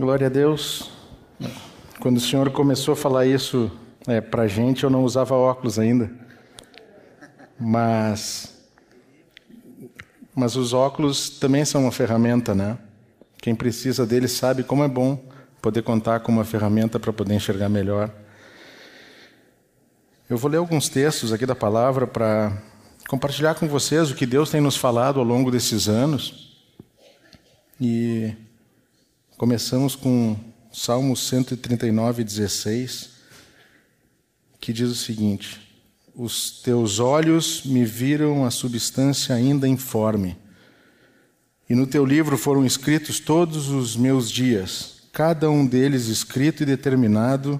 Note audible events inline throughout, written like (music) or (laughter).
Glória a Deus. Quando o Senhor começou a falar isso é, para gente, eu não usava óculos ainda. Mas, mas os óculos também são uma ferramenta, né? Quem precisa deles sabe como é bom poder contar com uma ferramenta para poder enxergar melhor. Eu vou ler alguns textos aqui da palavra para compartilhar com vocês o que Deus tem nos falado ao longo desses anos. E começamos com Salmo 139, 16, que diz o seguinte: Os teus olhos me viram a substância ainda informe, e no teu livro foram escritos todos os meus dias, cada um deles escrito e determinado,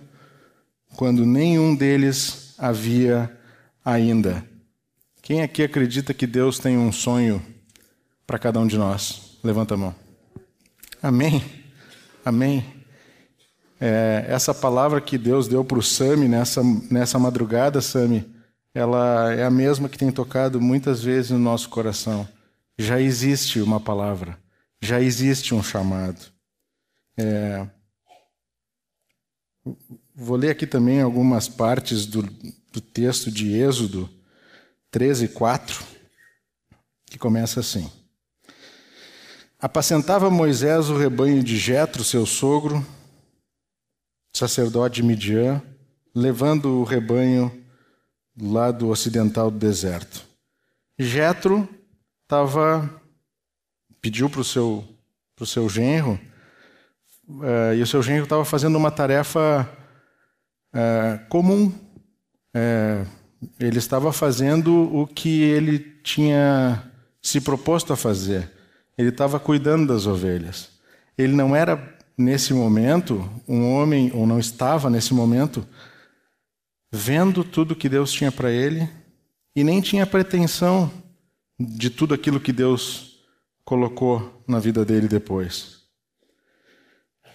quando nenhum deles havia ainda. Quem aqui acredita que Deus tem um sonho para cada um de nós? Levanta a mão. Amém. Amém. É, essa palavra que Deus deu para o Sami nessa, nessa madrugada, Sami, ela é a mesma que tem tocado muitas vezes no nosso coração. Já existe uma palavra, já existe um chamado. É, vou ler aqui também algumas partes do, do texto de Êxodo 13, 4, que começa assim. Apacentava Moisés o rebanho de Jetro, seu sogro, sacerdote de Midian, levando o rebanho do lado ocidental do deserto. Jetro estava pediu para o seu pro seu genro uh, e o seu genro estava fazendo uma tarefa uh, comum uh, ele estava fazendo o que ele tinha se proposto a fazer. Ele estava cuidando das ovelhas. Ele não era, nesse momento, um homem, ou não estava, nesse momento, vendo tudo que Deus tinha para ele e nem tinha pretensão de tudo aquilo que Deus colocou na vida dele depois.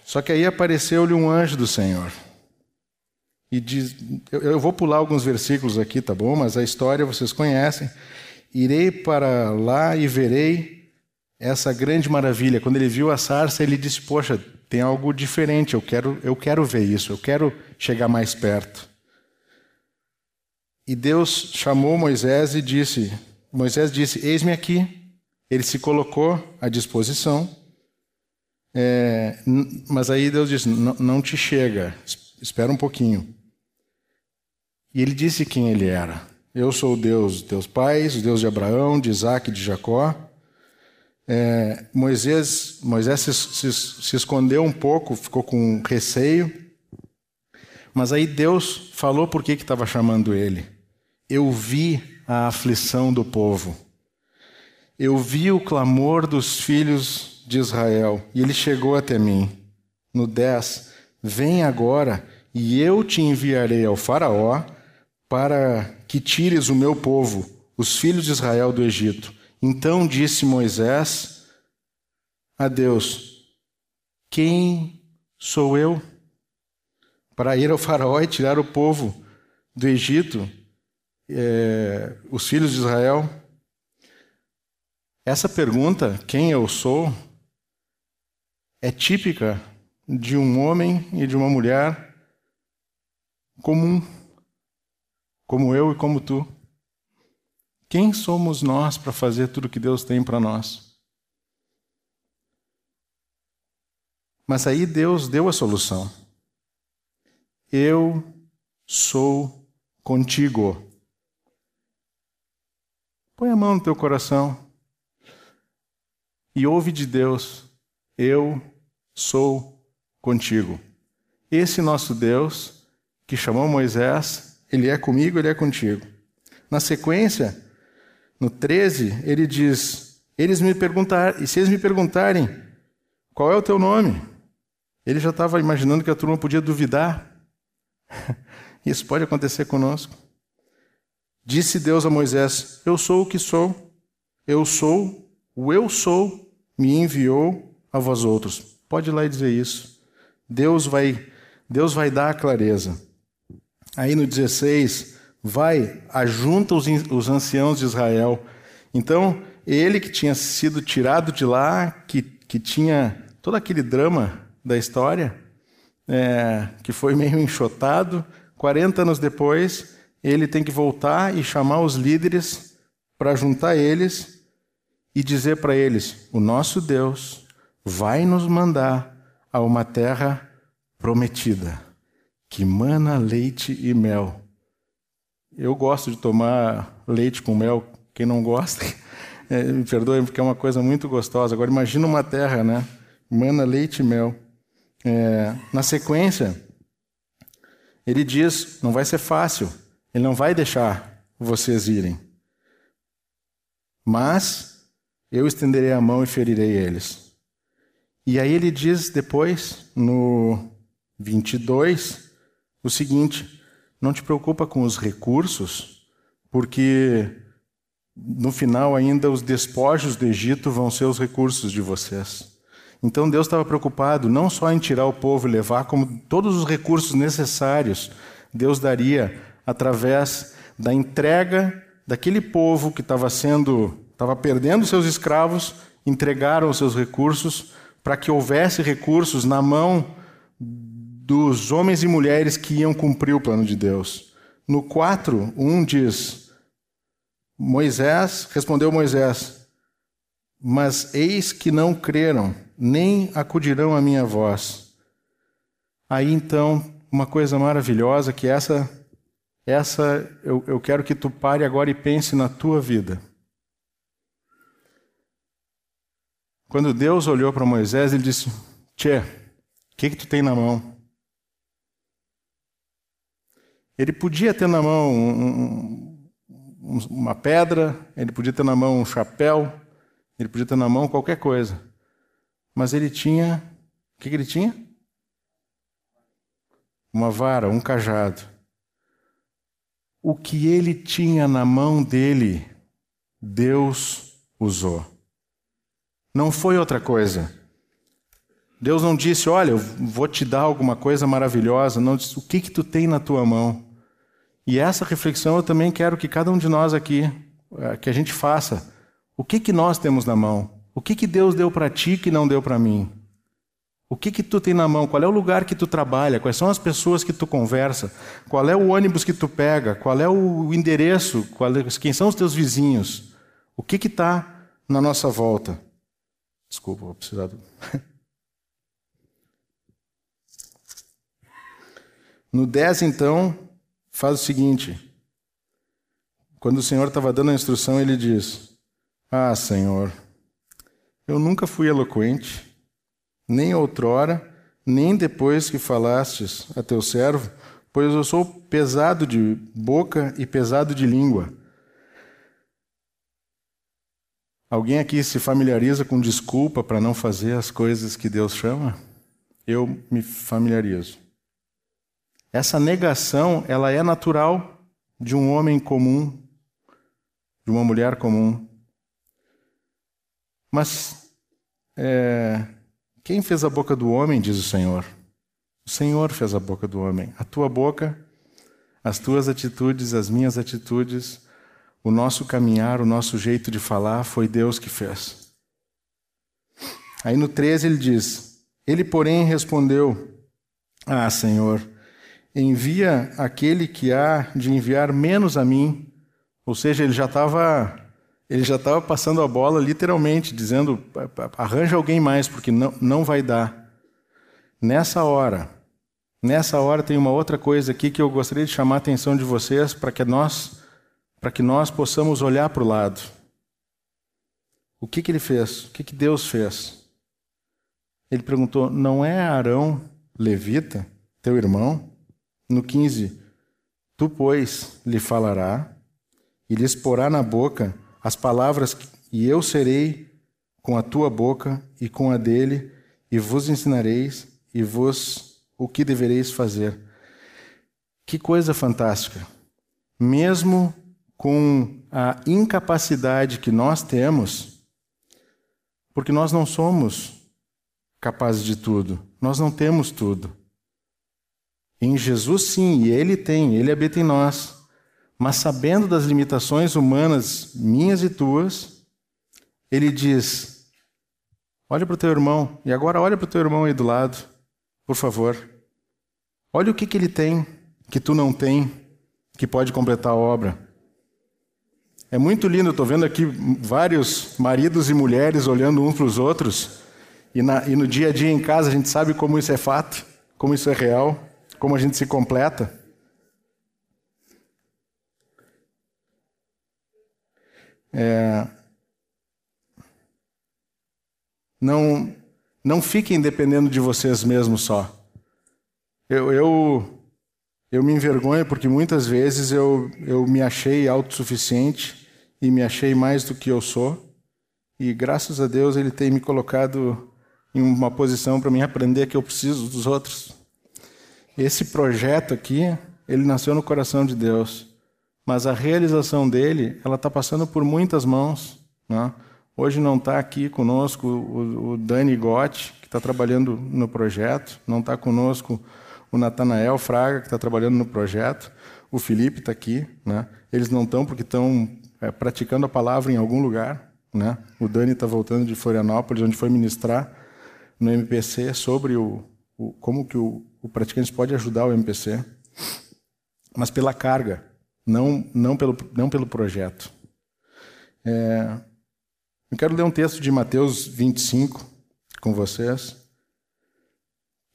Só que aí apareceu-lhe um anjo do Senhor e diz, eu, vou pular alguns versículos aqui, tá bom? Mas a história vocês conhecem. Irei para lá e verei essa grande maravilha. Quando ele viu a sarça, ele disse: Poxa, tem algo diferente. Eu quero, eu quero ver isso. Eu quero chegar mais perto. E Deus chamou Moisés e disse: Moisés disse: Eis-me aqui. Ele se colocou à disposição. É, mas aí Deus disse: Não te chega. Espera um pouquinho. E ele disse quem ele era. Eu sou o Deus dos teus pais, o Deus de Abraão, de Isaac e de Jacó. É, Moisés, Moisés se, se, se escondeu um pouco, ficou com receio. Mas aí Deus falou por que estava chamando ele. Eu vi a aflição do povo. Eu vi o clamor dos filhos de Israel. E ele chegou até mim. No 10, vem agora e eu te enviarei ao Faraó para que tires o meu povo, os filhos de Israel, do Egito. Então disse Moisés a Deus: Quem sou eu para ir ao Faraó e tirar o povo do Egito, é, os filhos de Israel? Essa pergunta, quem eu sou, é típica de um homem e de uma mulher comum como eu e como tu. Quem somos nós para fazer tudo que Deus tem para nós? Mas aí Deus deu a solução. Eu sou contigo. Põe a mão no teu coração e ouve de Deus: Eu sou contigo. Esse nosso Deus que chamou Moisés ele é comigo, ele é contigo. Na sequência, no 13, ele diz: Eles me e se eles me perguntarem qual é o teu nome, ele já estava imaginando que a turma podia duvidar. (laughs) Isso pode acontecer conosco. Disse Deus a Moisés: Eu sou o que sou, eu sou, o eu sou, me enviou a vós outros. Pode ir lá e dizer isso. Deus vai, Deus vai dar a clareza. Aí no 16, vai, ajunta os, os anciãos de Israel. Então, ele que tinha sido tirado de lá, que, que tinha todo aquele drama da história, é, que foi meio enxotado. 40 anos depois, ele tem que voltar e chamar os líderes para juntar eles e dizer para eles: o nosso Deus vai nos mandar a uma terra prometida, que mana leite e mel. Eu gosto de tomar leite com mel, quem não gosta, é, (laughs) me perdoe, porque é uma coisa muito gostosa. Agora imagina uma terra, né? Mana leite e mel. É, na sequência, ele diz: não vai ser fácil, ele não vai deixar vocês irem. Mas eu estenderei a mão e ferirei eles. E aí ele diz depois, no 22, o seguinte: não te preocupa com os recursos, porque no final ainda os despojos do Egito vão ser os recursos de vocês. Então Deus estava preocupado não só em tirar o povo e levar, como todos os recursos necessários Deus daria através da entrega daquele povo que estava sendo, estava perdendo seus escravos, entregaram os seus recursos para que houvesse recursos na mão dos homens e mulheres que iam cumprir o plano de Deus. No 4, 1 diz: Moisés respondeu Moisés: Mas eis que não creram, nem acudirão à minha voz. Aí então, uma coisa maravilhosa que essa essa eu, eu quero que tu pare agora e pense na tua vida. Quando Deus olhou para Moisés, ele disse: Tchê, o que, que tu tem na mão? Ele podia ter na mão um, um, uma pedra, ele podia ter na mão um chapéu, ele podia ter na mão qualquer coisa. Mas ele tinha. O que, que ele tinha? Uma vara, um cajado. O que ele tinha na mão dele, Deus usou. Não foi outra coisa. Deus não disse, olha, eu vou te dar alguma coisa maravilhosa. Não disse, o que que tu tem na tua mão? E essa reflexão eu também quero que cada um de nós aqui, eh, que a gente faça. O que que nós temos na mão? O que que Deus deu para ti que não deu para mim? O que que tu tem na mão? Qual é o lugar que tu trabalha? Quais são as pessoas que tu conversa? Qual é o ônibus que tu pega? Qual é o endereço? É... Quem são os teus vizinhos? O que que está na nossa volta? Desculpa, vou precisar do... (laughs) No 10, então, faz o seguinte. Quando o Senhor estava dando a instrução, ele diz: Ah, Senhor, eu nunca fui eloquente, nem outrora, nem depois que falastes a teu servo, pois eu sou pesado de boca e pesado de língua. Alguém aqui se familiariza com desculpa para não fazer as coisas que Deus chama? Eu me familiarizo. Essa negação, ela é natural de um homem comum, de uma mulher comum. Mas é, quem fez a boca do homem, diz o Senhor? O Senhor fez a boca do homem. A tua boca, as tuas atitudes, as minhas atitudes, o nosso caminhar, o nosso jeito de falar, foi Deus que fez. Aí no 13 ele diz: Ele, porém, respondeu: Ah, Senhor, envia aquele que há de enviar menos a mim. Ou seja, ele já estava ele já estava passando a bola literalmente, dizendo: arranja alguém mais, porque não, não vai dar. Nessa hora, nessa hora tem uma outra coisa aqui que eu gostaria de chamar a atenção de vocês para que nós, para que nós possamos olhar para o lado. O que, que ele fez? O que, que Deus fez? Ele perguntou: não é Arão levita, teu irmão? No 15, tu, pois, lhe falará e lhes porá na boca as palavras, e eu serei com a tua boca e com a dele, e vos ensinareis e vos o que devereis fazer. Que coisa fantástica! Mesmo com a incapacidade que nós temos, porque nós não somos capazes de tudo, nós não temos tudo. Em Jesus, sim, e Ele tem, Ele habita em nós. Mas sabendo das limitações humanas minhas e tuas, Ele diz: olha para o teu irmão, e agora olha para o teu irmão aí do lado, por favor. Olha o que, que ele tem que tu não tem, que pode completar a obra. É muito lindo, estou vendo aqui vários maridos e mulheres olhando uns para os outros, e, na, e no dia a dia em casa a gente sabe como isso é fato, como isso é real, como a gente se completa. É... Não, não fiquem dependendo de vocês mesmos só. Eu, eu, eu me envergonho porque muitas vezes eu, eu me achei autossuficiente e me achei mais do que eu sou. E graças a Deus Ele tem me colocado em uma posição para mim aprender que eu preciso dos outros. Esse projeto aqui, ele nasceu no coração de Deus, mas a realização dele, ela está passando por muitas mãos. Né? Hoje não está aqui conosco o, o Dani Gotti, que está trabalhando no projeto, não está conosco o Natanael Fraga, que está trabalhando no projeto, o Felipe está aqui. Né? Eles não estão porque estão é, praticando a palavra em algum lugar. Né? O Dani está voltando de Florianópolis, onde foi ministrar no MPC sobre o, o como que o, o praticante pode ajudar o MPC, mas pela carga, não, não, pelo, não pelo projeto. É, eu quero ler um texto de Mateus 25 com vocês,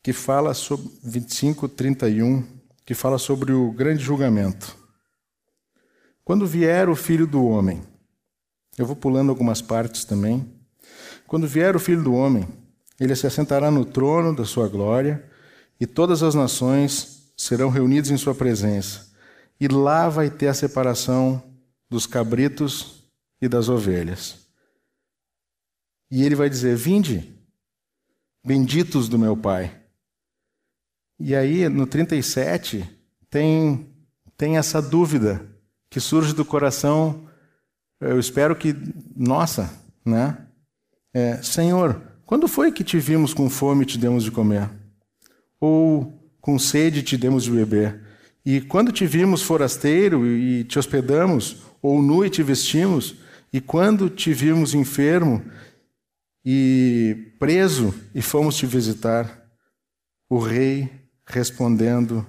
que fala sobre 25, 31, que fala sobre o grande julgamento. Quando vier o filho do homem, eu vou pulando algumas partes também. Quando vier o filho do homem, ele se assentará no trono da sua glória, e todas as nações serão reunidas em sua presença. E lá vai ter a separação dos cabritos e das ovelhas. E ele vai dizer: Vinde, benditos do meu Pai. E aí, no 37, tem, tem essa dúvida que surge do coração. Eu espero que, nossa, né? É, Senhor, quando foi que te vimos com fome e te demos de comer? Ou com sede te demos de beber? E quando te vimos forasteiro e te hospedamos, ou nu e te vestimos? E quando te vimos enfermo e preso e fomos te visitar, o rei respondendo,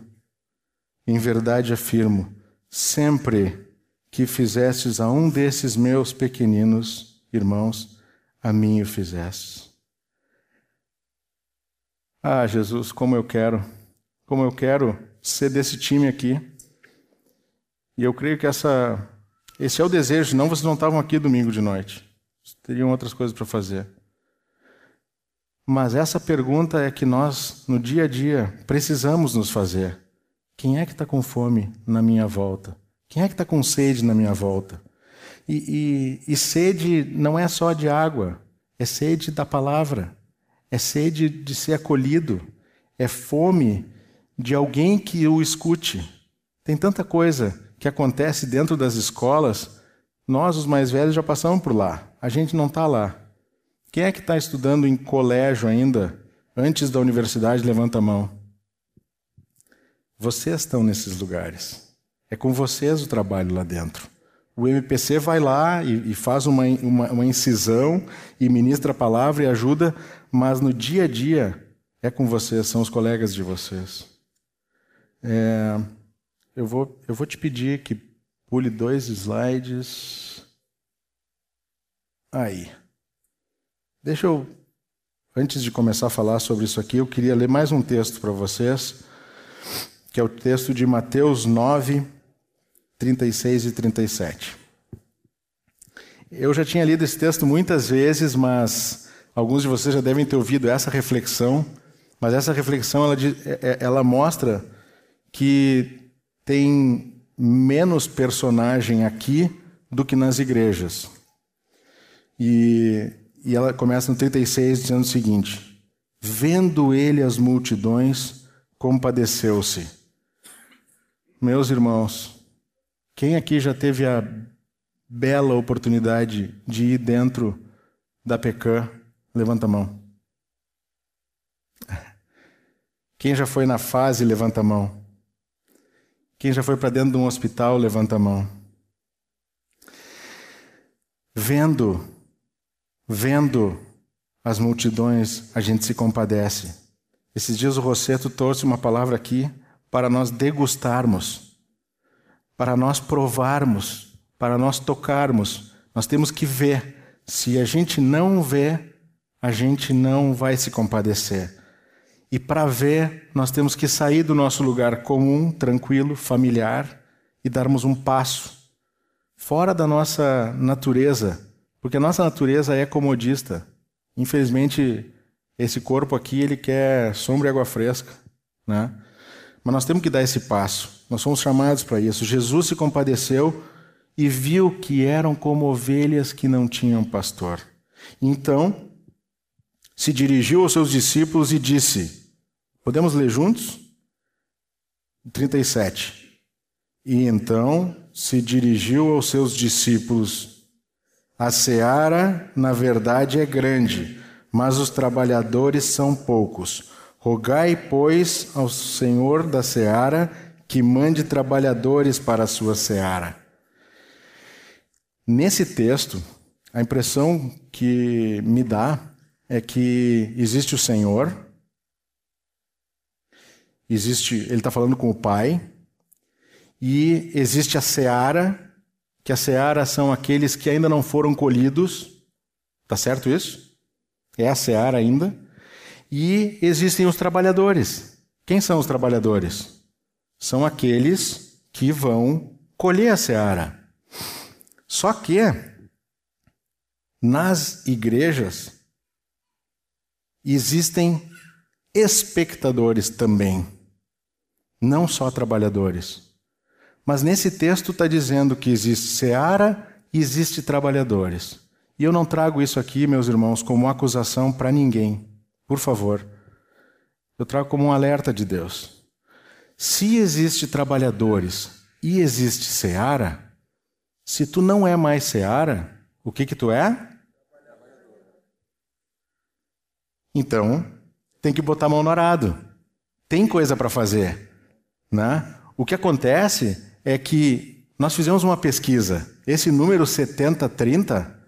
em verdade afirmo, sempre que fizestes a um desses meus pequeninos irmãos, a mim o fizestes. Ah, Jesus, como eu quero, como eu quero ser desse time aqui. E eu creio que essa, esse é o desejo, senão vocês não estavam aqui domingo de noite. Teriam outras coisas para fazer. Mas essa pergunta é que nós, no dia a dia, precisamos nos fazer. Quem é que está com fome na minha volta? Quem é que está com sede na minha volta? E, e, e, sede não é só de água, é sede da palavra, é sede de ser acolhido, é fome de alguém que o escute. Tem tanta coisa que acontece dentro das escolas, nós, os mais velhos, já passamos por lá, a gente não está lá. Quem é que está estudando em colégio ainda, antes da universidade? Levanta a mão. Vocês estão nesses lugares. É com vocês o trabalho lá dentro. O MPC vai lá e, e faz uma, uma, uma, incisão e ministra a palavra e ajuda, mas no dia a dia é com vocês, são os colegas de vocês. É, eu, vou, eu vou te pedir que pule dois slides. Aí. Deixa eu, antes de começar a falar sobre isso aqui, eu queria ler mais um texto para vocês, que é o texto de Mateus 9, 36 e 37. Eu já tinha lido esse texto muitas vezes, mas alguns de vocês já devem ter ouvido essa reflexão. Mas essa reflexão ela, é, é, ela mostra que tem menos personagem aqui do que nas igrejas. E e ela começa no 36 dizendo o seguinte: Vendo ele as multidões, compadeceu-se. Meus irmãos, quem aqui já teve a bela oportunidade de ir dentro da PECAM? Levanta a mão. Quem já foi na fase, levanta a mão. Quem já foi para dentro de um hospital, levanta a mão. Vendo Vendo as multidões, a gente se compadece. Esses dias o Rosseto trouxe uma palavra aqui para nós degustarmos, para nós provarmos, para nós tocarmos. Nós temos que ver. Se a gente não vê, a gente não vai se compadecer. E para ver, nós temos que sair do nosso lugar comum, tranquilo, familiar e darmos um passo fora da nossa natureza, porque a nossa natureza é comodista. Infelizmente, esse corpo aqui ele quer sombra e água fresca, né? Mas nós temos que dar esse passo. Nós somos chamados para isso. Jesus se compadeceu e viu que eram como ovelhas que não tinham pastor. Então, se dirigiu aos seus discípulos e disse: Podemos ler juntos? 37. E então se dirigiu aos seus discípulos: A seara, na verdade, é grande, mas os trabalhadores são poucos. Rogai, pois, ao Senhor da seara que mande trabalhadores para a sua seara. Nesse texto, a impressão que me dá é que existe o Senhor, existe, ele está falando com o Pai, e existe a seara, que a seara são aqueles que ainda não foram colhidos, tá certo isso? É a seara ainda. E existem os trabalhadores. Quem são os trabalhadores? São aqueles que vão colher a seara. Só que nas igrejas existem espectadores também, não só trabalhadores. Mas nesse texto está dizendo que existe seara e existe trabalhadores. E eu não trago isso aqui, meus irmãos, como acusação para ninguém. Por favor. Eu trago como um alerta de Deus. Se existe trabalhadores e existe seara, se tu não é mais seara, o que que tu é? Então, tem que botar a mão no arado. Tem coisa para fazer, né? O que acontece é que nós fizemos uma pesquisa. Esse número 7030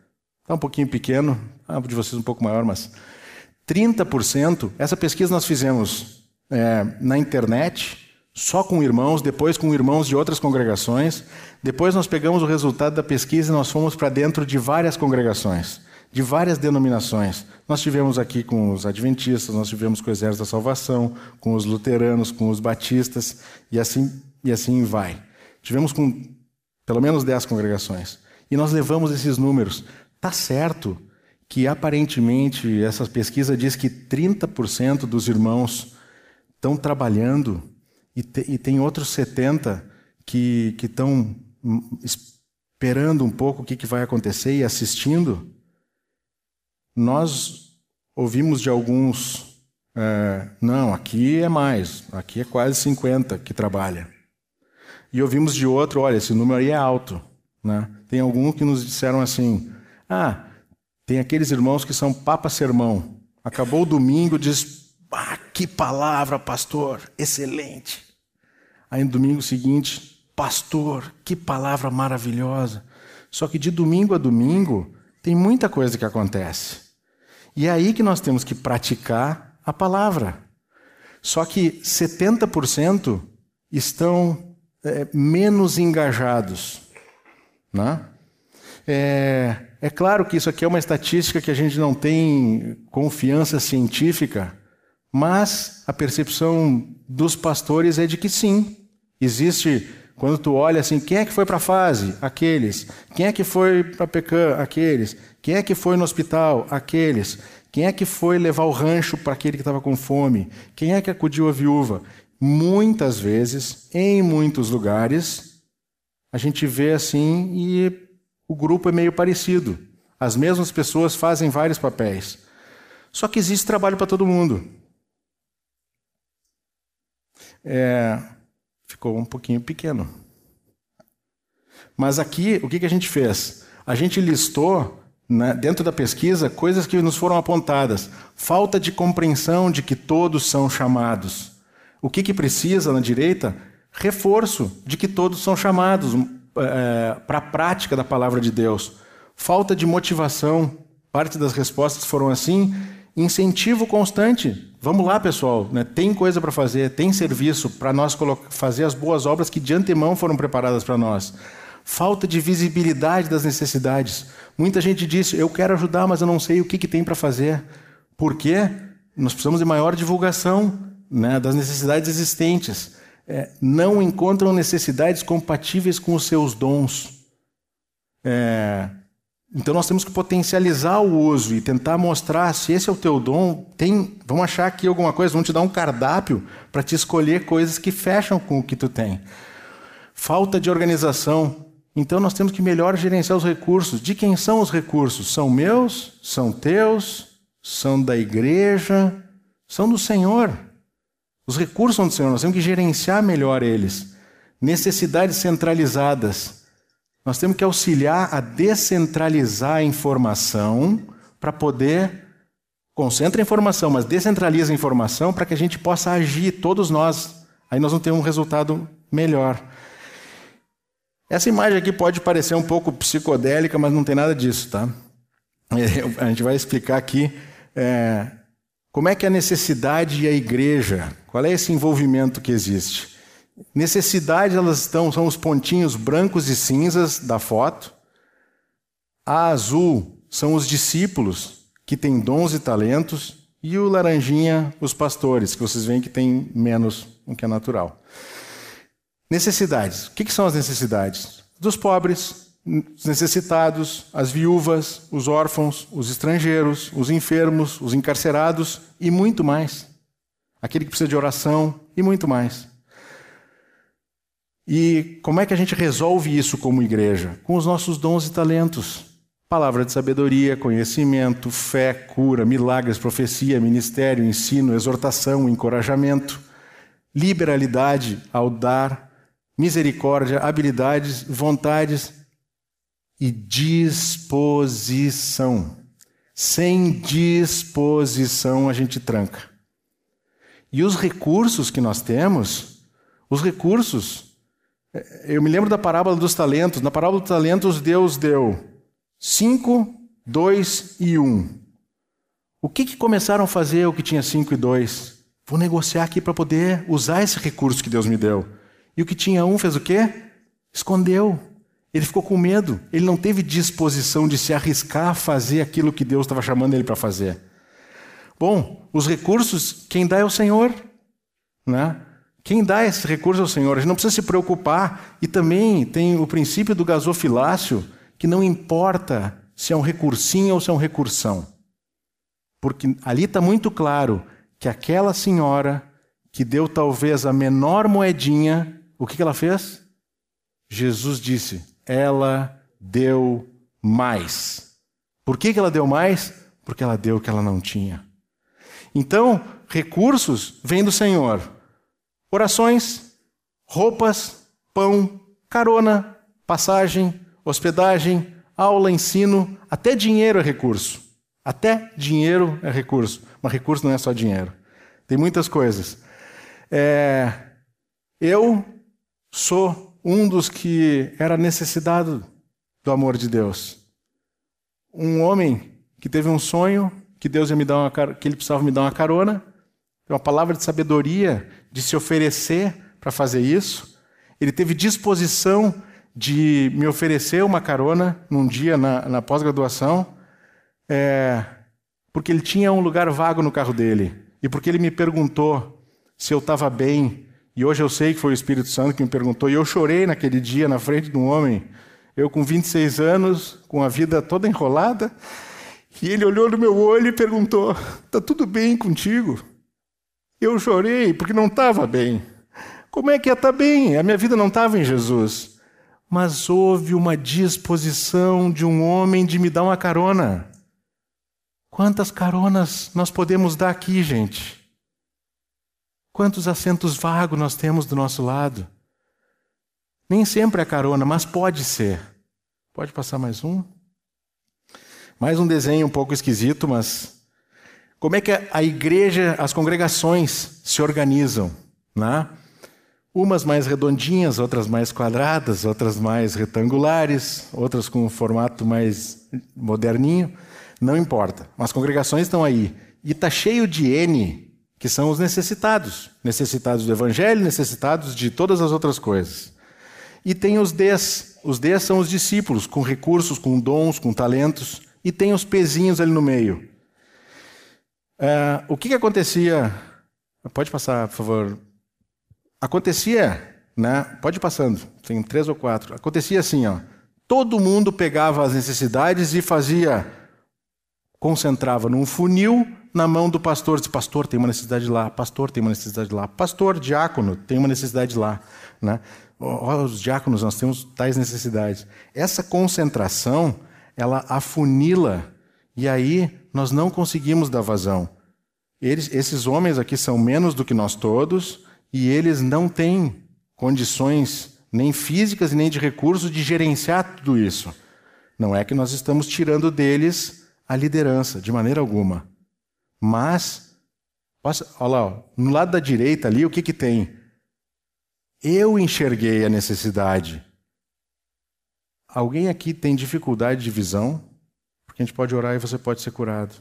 está um pouquinho pequeno, ah, de vocês um pouco maior, mas 30%. Essa pesquisa nós fizemos é, na internet só com irmãos, depois com irmãos de outras congregações. Depois nós pegamos o resultado da pesquisa e nós fomos para dentro de várias congregações, de várias denominações. Nós tivemos aqui com os adventistas, nós tivemos com o Exército da Salvação, com os luteranos, com os batistas e assim e assim vai. Tivemos com pelo menos 10 congregações. E nós levamos esses números. Tá certo que aparentemente essa pesquisa diz que 30% dos irmãos estão trabalhando e, te, e tem outros 70 que estão esperando um pouco o que, que vai acontecer e assistindo. Nós ouvimos de alguns, é, não, aqui é mais, aqui é quase 50 que trabalha. E ouvimos de outro, olha, esse número aí é alto. Né? Tem alguns que nos disseram assim, ah, tem aqueles irmãos que são papa sermão. Acabou o domingo, diz, ah, que palavra, pastor, excelente. Aí no domingo seguinte, pastor, que palavra maravilhosa. Só que de domingo a domingo tem muita coisa que acontece. E é aí que nós temos que praticar a palavra. Só que 70% estão é, menos engajados. Né? É, é claro que isso aqui é uma estatística que a gente não tem confiança científica, mas a percepção dos pastores é de que sim, Existe, quando tu olha assim, quem é que foi para a fase? Aqueles. Quem é que foi para Pecan? Aqueles. Quem é que foi no hospital? Aqueles. Quem é que foi levar o rancho para aquele que estava com fome? Quem é que acudiu a viúva? Muitas vezes, em muitos lugares, a gente vê assim e o grupo é meio parecido. As mesmas pessoas fazem vários papéis. Só que existe trabalho para todo mundo. É, ficou um pouquinho pequeno. Mas aqui, o que, que a gente fez? A gente listou, né, dentro da pesquisa, coisas que nos foram apontadas. Falta de compreensão de que todos são chamados. O que, que precisa na direita? Reforço de que todos são chamados é, para a prática da palavra de Deus. Falta de motivação. Parte das respostas foram assim. incentivo constante. Vamos lá, pessoal, né? tem coisa para fazer, tem serviço para nós fazer as boas obras que de antemão foram preparadas para nós. Falta de visibilidade das necessidades. Muita gente disse: Eu quero ajudar, mas eu não sei o que, que tem para fazer. Por quê? Nós precisamos de maior divulgação né, das necessidades existentes. É, não encontram necessidades compatíveis com os seus dons. É, então nós temos que potencializar o uso e tentar mostrar se esse é o teu dom, tem, vamos achar aqui alguma coisa, vamos te dar um cardápio para te escolher coisas que fecham com o que tu tem. Falta de organização. Então nós temos que melhor gerenciar os recursos. De quem são os recursos? São meus? São teus? São da igreja? São do Senhor. Os recursos são do Senhor, nós temos que gerenciar melhor eles. Necessidades centralizadas. Nós temos que auxiliar a descentralizar a informação para poder. Concentra a informação, mas descentraliza a informação para que a gente possa agir, todos nós. Aí nós vamos ter um resultado melhor. Essa imagem aqui pode parecer um pouco psicodélica, mas não tem nada disso, tá? (laughs) A gente vai explicar aqui é, como é que é a necessidade e a igreja, qual é esse envolvimento que existe. Necessidades, elas estão, são os pontinhos brancos e cinzas da foto. A azul são os discípulos, que têm dons e talentos. E o laranjinha, os pastores, que vocês veem que tem menos do que é natural. Necessidades. O que, são as necessidades? Dos pobres, os necessitados, as viúvas, os órfãos, os estrangeiros, os enfermos, os encarcerados e muito mais. Aquele que precisa de oração e muito mais. E como é que a gente resolve isso como igreja? Com os nossos dons e talentos. Palavra de sabedoria, conhecimento, fé, cura, milagres, profecia, ministério, ensino, exortação, encorajamento, liberalidade ao dar, misericórdia, habilidades, vontades e disposição. Sem disposição a gente tranca. E os recursos que nós temos, os recursos eu me lembro da parábola dos talentos. Na parábola dos talentos, Deus deu cinco, dois e um. O que, que começaram a fazer o que tinha cinco e dois? Vou negociar aqui para poder usar esse recurso que Deus me deu. E o que tinha um fez o quê? Escondeu. Ele ficou com medo. Ele não teve disposição de se arriscar a fazer aquilo que Deus estava chamando ele para fazer. Bom, os recursos, quem dá é o Senhor. Né? Quem dá esse recurso ao Senhor, a gente não precisa se preocupar. E também tem o princípio do gasofilácio, que não importa se é um recursinho ou se é um recursão. Porque ali está muito claro que aquela senhora que deu talvez a menor moedinha, o que, ela fez? Jesus disse: ela deu mais. Por que, que ela deu mais? Porque ela deu o que ela não tinha. Então, recursos vêm do Senhor. Orações, roupas, pão, carona, passagem, hospedagem, aula, ensino, até dinheiro é recurso. Até dinheiro é recurso. Mas recurso não é só dinheiro. Tem muitas coisas. É, eu sou um dos que era necessitado do amor de Deus. Um homem que teve um sonho que Deus ia me dar uma, que ele precisava me dar uma carona, uma palavra de sabedoria de se oferecer para fazer isso. Ele teve disposição de me oferecer uma carona num dia na, na pós-graduação, é, porque ele tinha um lugar vago no carro dele e porque ele me perguntou se eu estava bem. E hoje eu sei que foi o Espírito Santo que me perguntou, e eu chorei naquele dia na frente de um homem, eu com 26 anos, com a vida toda enrolada, e ele olhou no meu olho e perguntou: Está tudo bem contigo? Eu chorei porque não estava bem. Como é que ia estar tá bem? A minha vida não estava em Jesus. Mas houve uma disposição de um homem de me dar uma carona. Quantas caronas nós podemos dar aqui, gente? Quantos assentos vagos nós temos do nosso lado? Nem sempre é carona, mas pode ser. Pode passar mais um? Mais um desenho um pouco esquisito, mas como é que a igreja, as congregações se organizam? Né? Umas mais redondinhas, outras mais quadradas, outras mais retangulares, outras com um formato mais moderninho, não importa. As congregações estão aí E está cheio de N, que são os necessitados. Necessitados do Evangelho, necessitados de todas as outras coisas. E tem os Ds. Os Ds são os discípulos, com recursos, com dons, com talentos. E tem os pezinhos ali no meio. É, o que, que acontecia? Pode passar, por favor. Acontecia, né? Pode ir passando, tem três ou quatro. Acontecia assim, ó. Todo mundo pegava as necessidades e fazia, concentrava num funil na mão do pastor. Diz, pastor, tem uma necessidade lá. Pastor, tem uma necessidade lá. Pastor, diácono, tem uma necessidade lá. Né? Oh, os diáconos, nós temos tais necessidades. Essa concentração, ela afunila e aí nós não conseguimos dar vazão. Eles, esses homens aqui são menos do que nós todos e eles não têm condições nem físicas nem de recursos de gerenciar tudo isso. Não é que nós estamos tirando deles a liderança, de maneira alguma. Mas, olha lá, no lado da direita ali, o que, que tem? Eu enxerguei a necessidade. Alguém aqui tem dificuldade de visão? Porque a gente pode orar e você pode ser curado.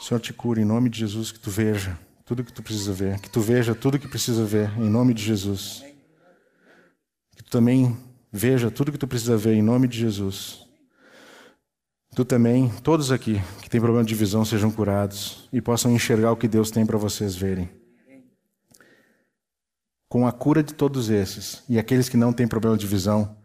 O Senhor te cura em nome de Jesus, que tu veja tudo que tu precisa ver, que tu veja tudo que precisa ver em nome de Jesus. Que tu também veja tudo que tu precisa ver em nome de Jesus. Tu também, todos aqui que têm problema de visão, sejam curados e possam enxergar o que Deus tem para vocês verem. Com a cura de todos esses e aqueles que não têm problema de visão,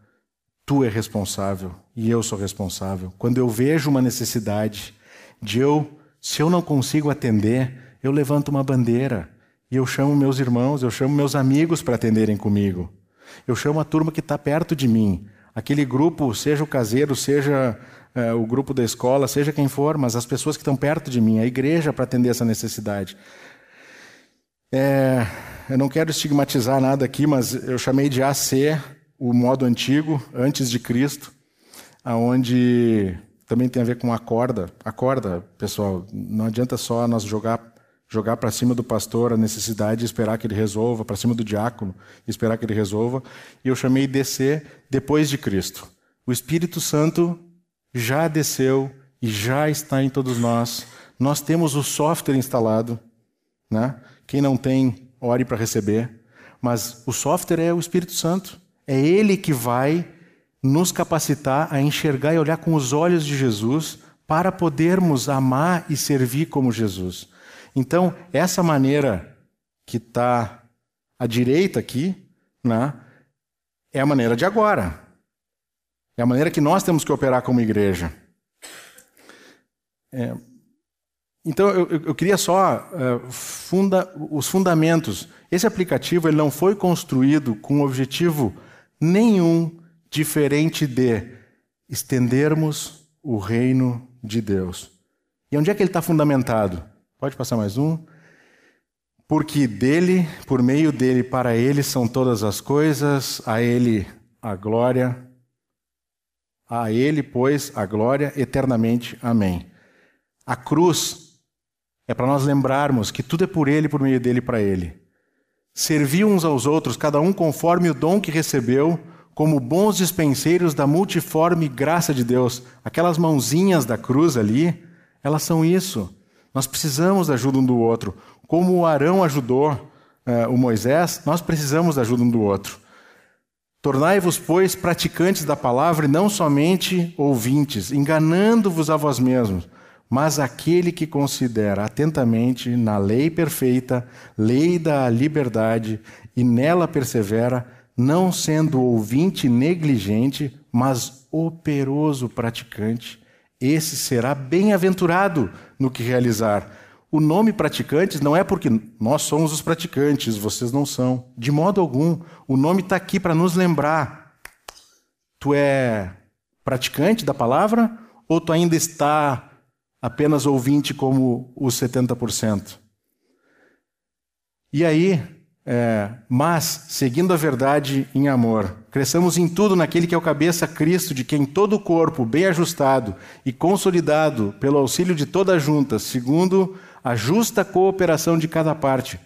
Tu é responsável e eu sou responsável. Quando eu vejo uma necessidade de eu, se eu não consigo atender, eu levanto uma bandeira e eu chamo meus irmãos, eu chamo meus amigos para atenderem comigo. Eu chamo a turma que está perto de mim. Aquele grupo, seja o caseiro, seja é, o grupo da escola, seja quem for, mas as pessoas que estão perto de mim, a igreja para atender essa necessidade. É, eu não quero estigmatizar nada aqui, mas eu chamei de AC o modo antigo, antes de Cristo, aonde também tem a ver com a corda. A corda, pessoal, não adianta só nós jogar jogar para cima do pastor a necessidade e esperar que ele resolva, para cima do diácono e esperar que ele resolva. E eu chamei descer depois de Cristo. O Espírito Santo já desceu e já está em todos nós. Nós temos o software instalado, né? Quem não tem, ore para receber. Mas o software é o Espírito Santo. É Ele que vai nos capacitar a enxergar e olhar com os olhos de Jesus para podermos amar e servir como Jesus. Então, essa maneira que está à direita aqui, né, é a maneira de agora. É a maneira que nós temos que operar como igreja. É, então, eu, eu, queria só uh, funda, os fundamentos. Esse aplicativo ele não foi construído com objetivo nenhum diferente de estendermos o reino de Deus. E onde é que ele está fundamentado? Pode passar mais um. Porque dele, por meio dele, para ele são todas as coisas, a ele a glória, a ele, pois, a glória eternamente. Amém. A cruz é para nós lembrarmos que tudo é por ele, por meio dele e para ele. Servir uns aos outros, cada um conforme o dom que recebeu, como bons dispenseiros da multiforme graça de Deus. Aquelas mãozinhas da cruz ali, elas são isso. Nós precisamos da ajuda um do outro. Como o Arão ajudou uh, o Moisés, nós precisamos da ajuda um do outro. Tornai-vos, pois, praticantes da palavra e não somente ouvintes, enganando-vos a vós mesmos mas aquele que considera atentamente na lei perfeita, lei da liberdade, e nela persevera, não sendo ouvinte negligente, mas operoso praticante, esse será bem-aventurado no que realizar. O nome praticantes não é porque nós somos os praticantes, vocês não são. De modo algum. O nome está aqui para nos lembrar. Tu é praticante da palavra ou tu ainda está apenas ouvinte como os 70%. E aí, é, mas, seguindo a verdade em amor, cresçamos em tudo naquele que é o cabeça Cristo, de quem todo o corpo, bem ajustado e consolidado pelo auxílio de toda a junta, segundo a justa cooperação de cada parte,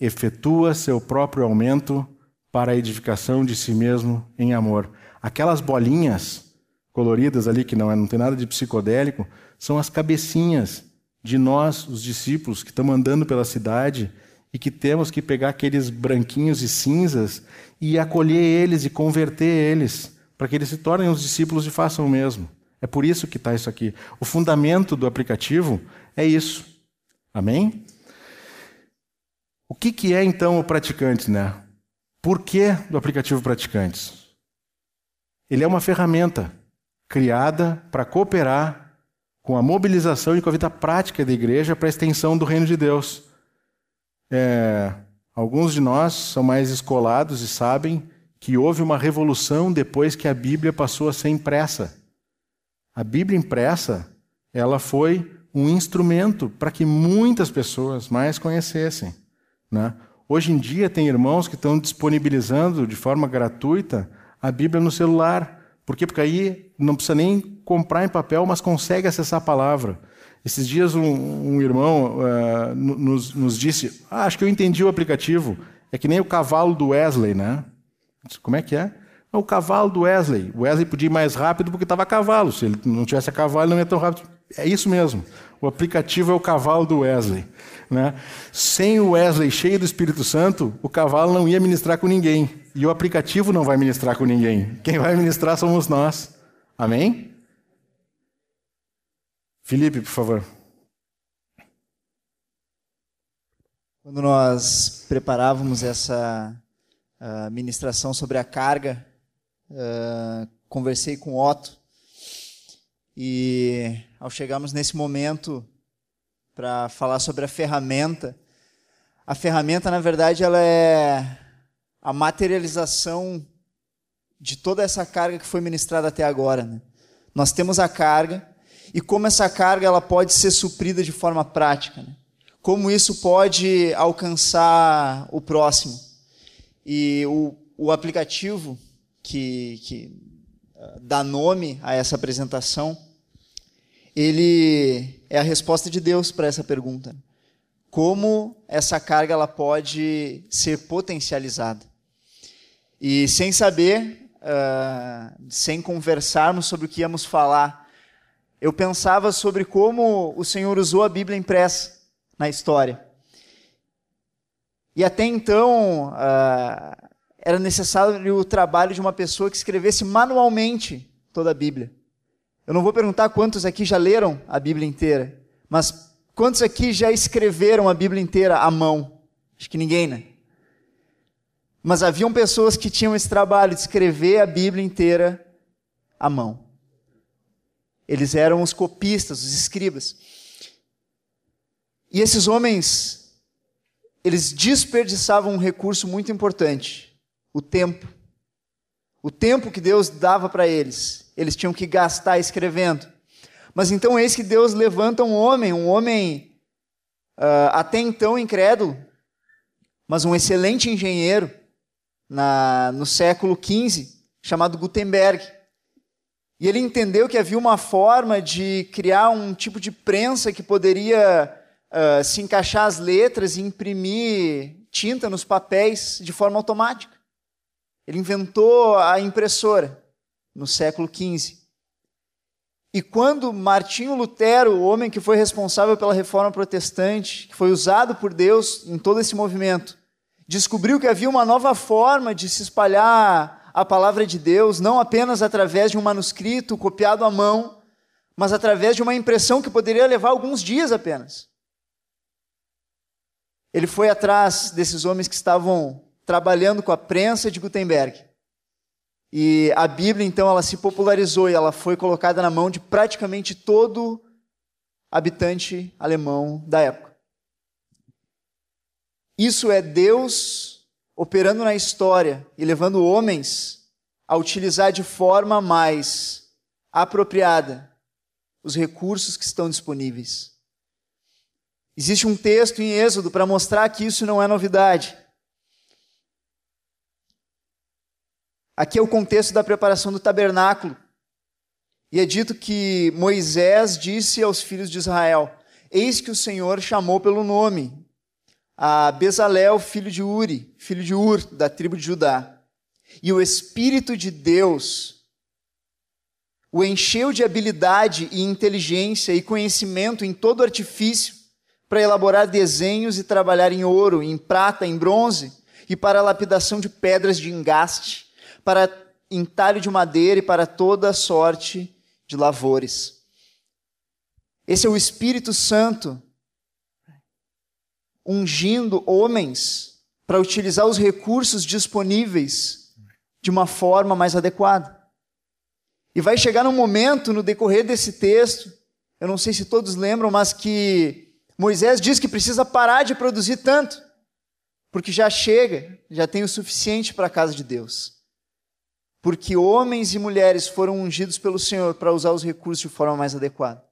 efetua seu próprio aumento para a edificação de si mesmo em amor. Aquelas bolinhas coloridas ali, que não, é, não tem nada de psicodélico, são as cabecinhas de nós, os discípulos, que estamos andando pela cidade e que temos que pegar aqueles branquinhos e cinzas e acolher eles e converter eles, para que eles se tornem os discípulos e façam o mesmo. É por isso que está isso aqui. O fundamento do aplicativo é isso. Amém? O que, que é então o praticante, né? Por que do aplicativo Praticantes? Ele é uma ferramenta criada para cooperar com a mobilização e com a vida prática da igreja para a extensão do reino de Deus. É, alguns de nós são mais escolados e sabem que houve uma revolução depois que a Bíblia passou a ser impressa. A Bíblia impressa, ela foi um instrumento para que muitas pessoas mais conhecessem. Né? Hoje em dia, tem irmãos que estão disponibilizando de forma gratuita a Bíblia no celular. Por quê? Porque aí não precisa nem comprar em papel, mas consegue acessar a palavra. Esses dias, um, um irmão uh, nos, nos, disse: ah, Acho que eu entendi o aplicativo. É que nem o cavalo do Wesley, né? Como é que? É o cavalo do Wesley. O Wesley podia ir mais rápido porque estava a cavalo. Se ele não tivesse a cavalo, ele não ia tão rápido. É isso mesmo. O aplicativo é o cavalo do Wesley. Né? Sem o Wesley cheio do Espírito Santo, o cavalo não ia ministrar com ninguém. E o aplicativo não vai ministrar com ninguém. Quem vai ministrar somos nós. Amém? Felipe, por favor. Quando nós preparávamos essa uh, ministração sobre a carga, uh, conversei com Otto e ao chegarmos nesse momento para falar sobre a ferramenta, a ferramenta, na verdade, ela é a materialização de toda essa carga que foi ministrada até agora. Né? Nós temos a carga e como essa carga ela pode ser suprida de forma prática. Né? Como isso pode alcançar o próximo. E o, o aplicativo que, que dá nome a essa apresentação, ele é a resposta de Deus para essa pergunta. Como essa carga ela pode ser potencializada? E sem saber, uh, sem conversarmos sobre o que íamos falar, eu pensava sobre como o Senhor usou a Bíblia impressa na história. E até então, uh, era necessário o trabalho de uma pessoa que escrevesse manualmente toda a Bíblia. Eu não vou perguntar quantos aqui já leram a Bíblia inteira, mas quantos aqui já escreveram a Bíblia inteira à mão? Acho que ninguém, né? Mas haviam pessoas que tinham esse trabalho de escrever a Bíblia inteira à mão. Eles eram os copistas, os escribas. E esses homens, eles desperdiçavam um recurso muito importante, o tempo. O tempo que Deus dava para eles, eles tinham que gastar escrevendo. Mas então eis que Deus levanta um homem, um homem uh, até então incrédulo, mas um excelente engenheiro na, no século XV, chamado Gutenberg. E ele entendeu que havia uma forma de criar um tipo de prensa que poderia uh, se encaixar as letras e imprimir tinta nos papéis de forma automática. Ele inventou a impressora no século XV. E quando Martinho Lutero, o homem que foi responsável pela reforma protestante, que foi usado por Deus em todo esse movimento, descobriu que havia uma nova forma de se espalhar a palavra de Deus, não apenas através de um manuscrito copiado à mão, mas através de uma impressão que poderia levar alguns dias apenas. Ele foi atrás desses homens que estavam trabalhando com a prensa de Gutenberg. E a Bíblia, então, ela se popularizou e ela foi colocada na mão de praticamente todo habitante alemão da época. Isso é Deus operando na história e levando homens a utilizar de forma mais apropriada os recursos que estão disponíveis. Existe um texto em Êxodo para mostrar que isso não é novidade. Aqui é o contexto da preparação do tabernáculo. E é dito que Moisés disse aos filhos de Israel: Eis que o Senhor chamou pelo nome a Bezalel, filho de Uri, filho de Ur, da tribo de Judá. E o Espírito de Deus o encheu de habilidade e inteligência e conhecimento em todo artifício para elaborar desenhos e trabalhar em ouro, em prata, em bronze e para a lapidação de pedras de engaste, para entalho de madeira e para toda sorte de lavores. Esse é o Espírito Santo ungindo homens para utilizar os recursos disponíveis de uma forma mais adequada. E vai chegar um momento no decorrer desse texto, eu não sei se todos lembram, mas que Moisés diz que precisa parar de produzir tanto, porque já chega, já tem o suficiente para a casa de Deus. Porque homens e mulheres foram ungidos pelo Senhor para usar os recursos de forma mais adequada.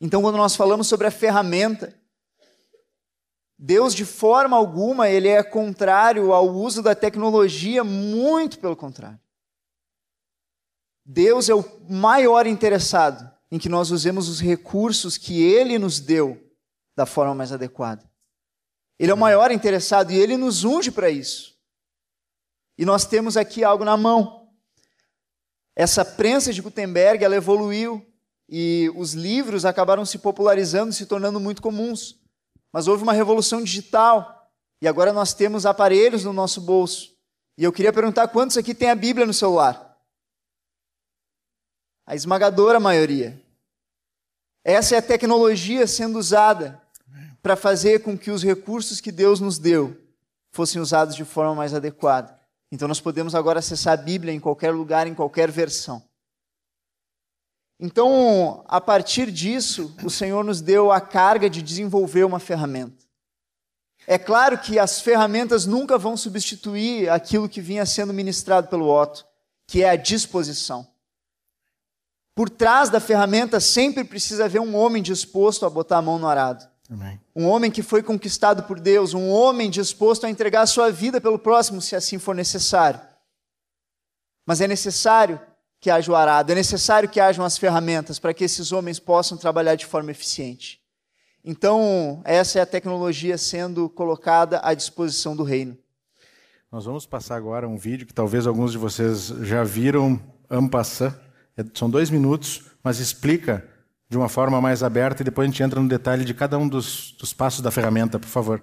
Então, quando nós falamos sobre a ferramenta, Deus, de forma alguma, ele é contrário ao uso da tecnologia, muito pelo contrário. Deus é o maior interessado em que nós usemos os recursos que Ele nos deu da forma mais adequada. Ele é o maior interessado e Ele nos unge para isso. E nós temos aqui algo na mão. Essa prensa de Gutenberg, ela evoluiu e os livros acabaram se popularizando, se tornando muito comuns. Mas houve uma revolução digital e agora nós temos aparelhos no nosso bolso. E eu queria perguntar quantos aqui tem a Bíblia no celular? A esmagadora maioria. Essa é a tecnologia sendo usada para fazer com que os recursos que Deus nos deu fossem usados de forma mais adequada. Então nós podemos agora acessar a Bíblia em qualquer lugar, em qualquer versão. Então, a partir disso, o Senhor nos deu a carga de desenvolver uma ferramenta. É claro que as ferramentas nunca vão substituir aquilo que vinha sendo ministrado pelo Otto, que é a disposição. Por trás da ferramenta sempre precisa haver um homem disposto a botar a mão no arado. Amém. Um homem que foi conquistado por Deus, um homem disposto a entregar a sua vida pelo próximo, se assim for necessário. Mas é necessário que haja o arado, é necessário que hajam as ferramentas para que esses homens possam trabalhar de forma eficiente. Então, essa é a tecnologia sendo colocada à disposição do reino. Nós vamos passar agora um vídeo que talvez alguns de vocês já viram, ampassant. É, são dois minutos, mas explica de uma forma mais aberta e depois a gente entra no detalhe de cada um dos, dos passos da ferramenta, por favor.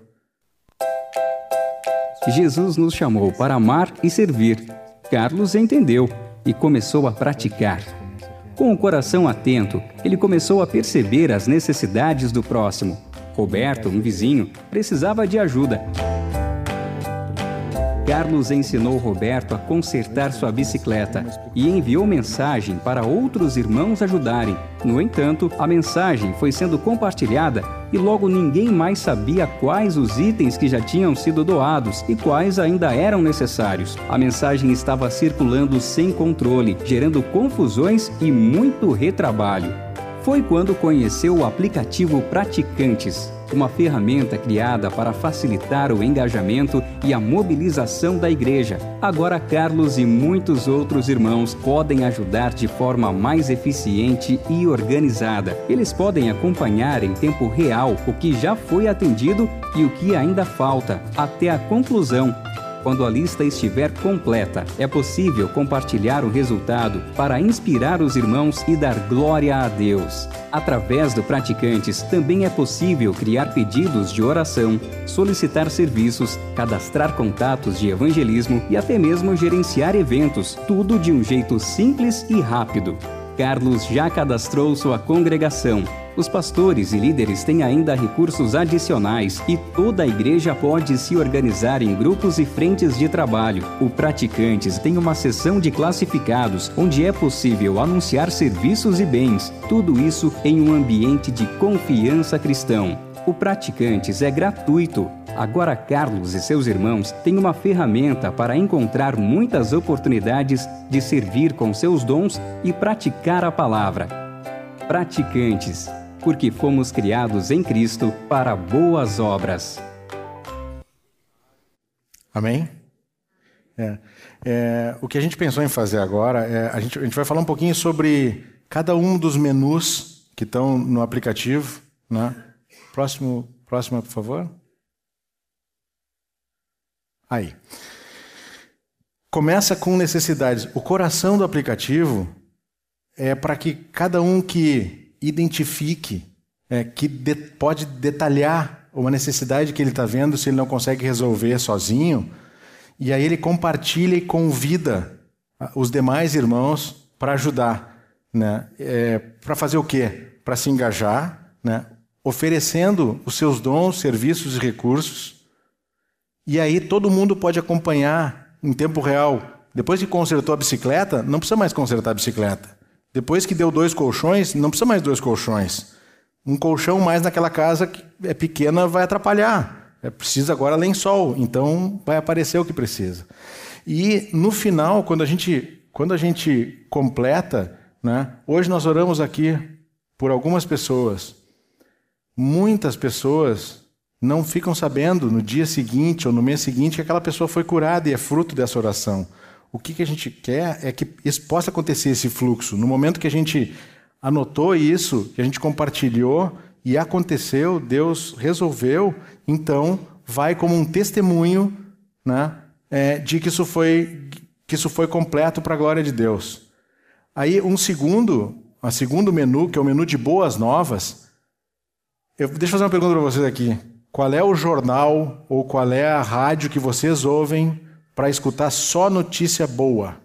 Jesus nos chamou para amar e servir. Carlos entendeu e começou a praticar. Com o coração atento, ele começou a perceber as necessidades do próximo. Roberto, um vizinho, precisava de ajuda. Carlos ensinou Roberto a consertar sua bicicleta e enviou mensagem para outros irmãos ajudarem. No entanto, a mensagem foi sendo compartilhada e logo ninguém mais sabia quais os itens que já tinham sido doados e quais ainda eram necessários. A mensagem estava circulando sem controle, gerando confusões e muito retrabalho. Foi quando conheceu o aplicativo Praticantes uma ferramenta criada para facilitar o engajamento e a mobilização da igreja. Agora, Carlos e muitos outros irmãos podem ajudar de forma mais eficiente e organizada. Eles podem acompanhar em tempo real o que já foi atendido e o que ainda falta, até a conclusão quando a lista estiver completa, é possível compartilhar o resultado para inspirar os irmãos e dar glória a Deus. Através do Praticantes, também é possível criar pedidos de oração, solicitar serviços, cadastrar contatos de evangelismo e até mesmo gerenciar eventos, tudo de um jeito simples e rápido. Carlos já cadastrou sua congregação. Os pastores e líderes têm ainda recursos adicionais e toda a igreja pode se organizar em grupos e frentes de trabalho. O Praticantes tem uma seção de classificados onde é possível anunciar serviços e bens, tudo isso em um ambiente de confiança cristão. O Praticantes é gratuito Agora, Carlos e seus irmãos têm uma ferramenta para encontrar muitas oportunidades de servir com seus dons e praticar a palavra. Praticantes, porque fomos criados em Cristo para boas obras. Amém? É, é, o que a gente pensou em fazer agora é a gente, a gente vai falar um pouquinho sobre cada um dos menus que estão no aplicativo. Né? Próximo, próxima, por favor. Aí. Começa com necessidades. O coração do aplicativo é para que cada um que identifique, é, que de, pode detalhar uma necessidade que ele está vendo, se ele não consegue resolver sozinho, e aí ele compartilha e convida os demais irmãos para ajudar. Né? É, para fazer o quê? Para se engajar, né? Oferecendo os seus dons, serviços e recursos. E aí todo mundo pode acompanhar em tempo real. Depois que consertou a bicicleta, não precisa mais consertar a bicicleta. Depois que deu dois colchões, não precisa mais dois colchões. Um colchão mais naquela casa que é pequena vai atrapalhar. É precisa agora lençol, então vai aparecer o que precisa. E no final, quando a gente, quando a gente completa, né, hoje nós oramos aqui por algumas pessoas. Muitas pessoas não ficam sabendo no dia seguinte ou no mês seguinte que aquela pessoa foi curada e é fruto dessa oração. O que, que a gente quer é que possa acontecer esse fluxo. No momento que a gente anotou isso, que a gente compartilhou e aconteceu, Deus resolveu, então vai como um testemunho né, é, de que isso foi que isso foi completo para a glória de Deus. Aí um segundo, um segundo menu, que é o menu de boas novas. Eu, deixa eu fazer uma pergunta para vocês aqui. Qual é o jornal ou qual é a rádio que vocês ouvem para escutar só notícia boa.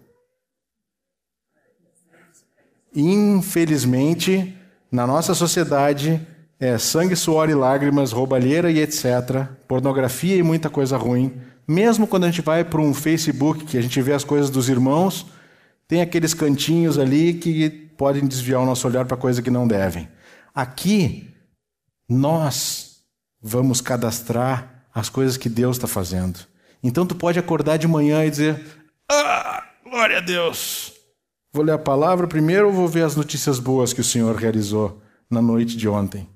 Infelizmente, na nossa sociedade, é sangue, suor e lágrimas, roubalheira e etc., pornografia e muita coisa ruim. Mesmo quando a gente vai para um Facebook, que a gente vê as coisas dos irmãos, tem aqueles cantinhos ali que podem desviar o nosso olhar para coisa que não devem. Aqui, nós vamos cadastrar as coisas que Deus está fazendo. Então tu pode acordar de manhã e dizer: Ah, glória a Deus! Vou ler a palavra primeiro ou vou ver as notícias boas que o Senhor realizou na noite de ontem?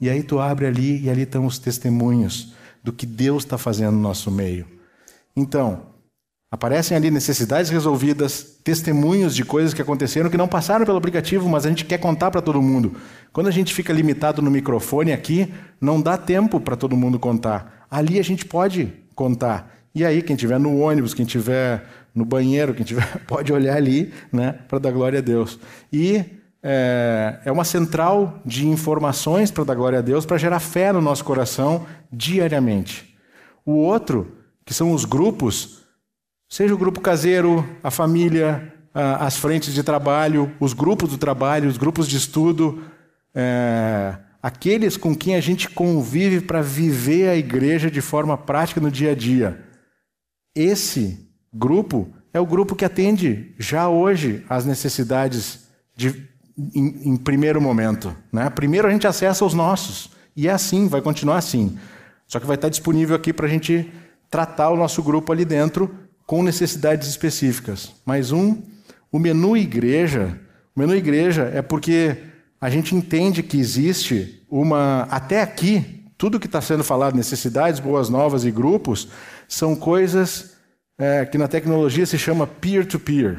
E aí tu abre ali e ali estão os testemunhos do que Deus está fazendo no nosso meio. Então, aparecem ali necessidades resolvidas, testemunhos de coisas que aconteceram que não passaram pelo aplicativo, mas a gente quer contar para todo mundo. Quando a gente fica limitado no microfone aqui, não dá tempo para todo mundo contar. Ali a gente pode contar. E aí, quem estiver no ônibus, quem estiver no banheiro, quem tiver, (laughs) pode olhar ali né, para dar glória a Deus. E é, é uma central de informações para dar glória a Deus, para gerar fé no nosso coração diariamente. O outro, que são os grupos, seja o grupo caseiro, a família, as frentes de trabalho, os grupos do trabalho, os grupos de estudo, é, aqueles com quem a gente convive para viver a igreja de forma prática no dia a dia. Esse grupo é o grupo que atende já hoje as necessidades de, em, em primeiro momento. Né? Primeiro a gente acessa os nossos. E é assim, vai continuar assim. Só que vai estar disponível aqui para a gente tratar o nosso grupo ali dentro com necessidades específicas. Mais um, o menu igreja. O menu igreja é porque a gente entende que existe uma. Até aqui, tudo que está sendo falado, necessidades, boas novas e grupos, são coisas é, que na tecnologia se chama peer-to-peer,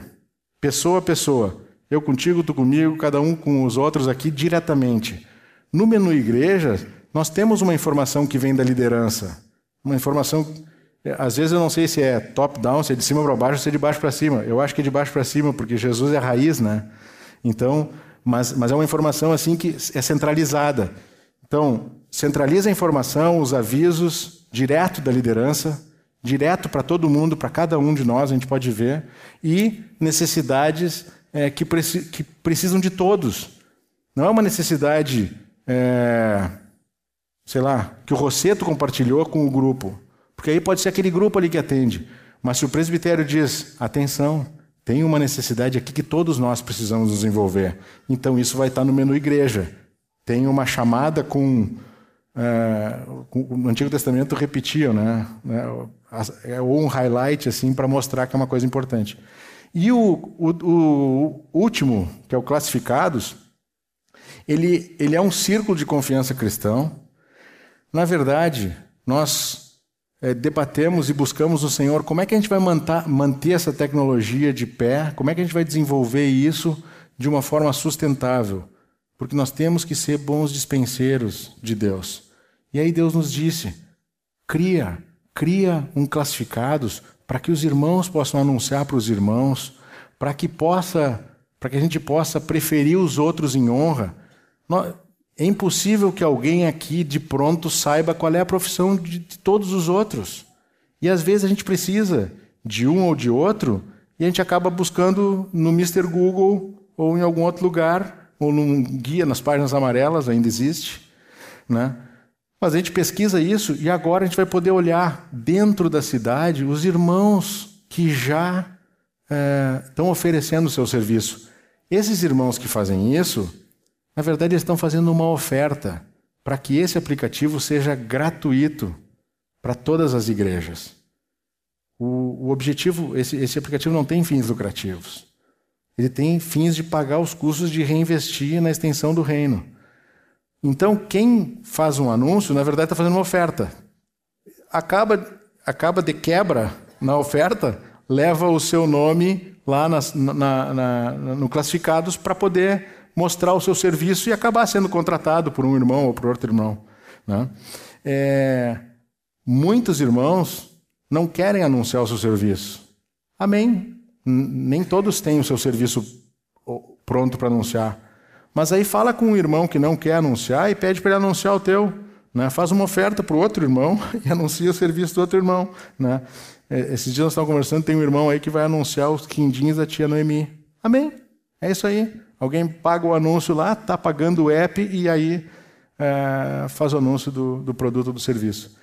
pessoa a pessoa. Eu contigo, tu comigo, cada um com os outros aqui diretamente. No menu igreja, nós temos uma informação que vem da liderança. Uma informação, às vezes eu não sei se é top-down, se é de cima para baixo, se é de baixo para cima. Eu acho que é de baixo para cima, porque Jesus é a raiz, né? Então, mas, mas é uma informação assim que é centralizada. Então, centraliza a informação, os avisos, direto da liderança, direto para todo mundo, para cada um de nós, a gente pode ver, e necessidades é, que, preci que, precisam de todos. Não é uma necessidade, é, sei lá, que o Rosseto compartilhou com o grupo, porque aí pode ser aquele grupo ali que atende. Mas se o presbitério diz, atenção, tem uma necessidade aqui que todos nós precisamos nos envolver. Então isso vai estar no menu igreja. Tem uma chamada com é, o Antigo Testamento repetia, né? É um highlight assim para mostrar que é uma coisa importante. E o, o, o, último, que é o classificados, ele, ele é um círculo de confiança cristão. Na verdade, nós é, debatemos e buscamos no Senhor como é que a gente vai manter, manter essa tecnologia de pé, como é que a gente vai desenvolver isso de uma forma sustentável, porque nós temos que ser bons dispenseiros de Deus. E aí Deus nos disse: cria, cria um classificados para que os irmãos possam anunciar para os irmãos, para que possa para que a gente possa preferir os outros em honra. É impossível que alguém aqui de pronto saiba qual é a profissão de, de todos os outros. E às vezes a gente precisa de um ou de outro e a gente acaba buscando no Mr. Google ou em algum outro lugar, ou num guia nas páginas amarelas, ainda existe. Né? Mas a gente pesquisa isso e agora a gente vai poder olhar dentro da cidade os irmãos que já é, estão oferecendo o seu serviço. Esses irmãos que fazem isso, na verdade, eles estão fazendo uma oferta para que esse aplicativo seja gratuito para todas as igrejas. O, o objetivo, esse, esse aplicativo não tem fins lucrativos. Ele tem fins de pagar os custos de reinvestir na extensão do reino. Então, quem faz um anúncio, na verdade, está fazendo uma oferta. Acaba, acaba de quebra na oferta, leva o seu nome lá nas, na, na, no classificados para poder mostrar o seu serviço e acabar sendo contratado por um irmão ou por outro irmão. Né? É, muitos irmãos não querem anunciar o seu serviço. Amém. Nem todos têm o seu serviço pronto para anunciar. Mas aí fala com um irmão que não quer anunciar e pede para ele anunciar o teu. Né? Faz uma oferta para o outro irmão (laughs) e anuncia o serviço do outro irmão. Né? É, esses dias nós estávamos conversando, tem um irmão aí que vai anunciar os quindins da tia Noemi. Amém. É isso aí. Alguém paga o anúncio lá, está pagando o app e aí é, faz o anúncio do, do produto ou do serviço.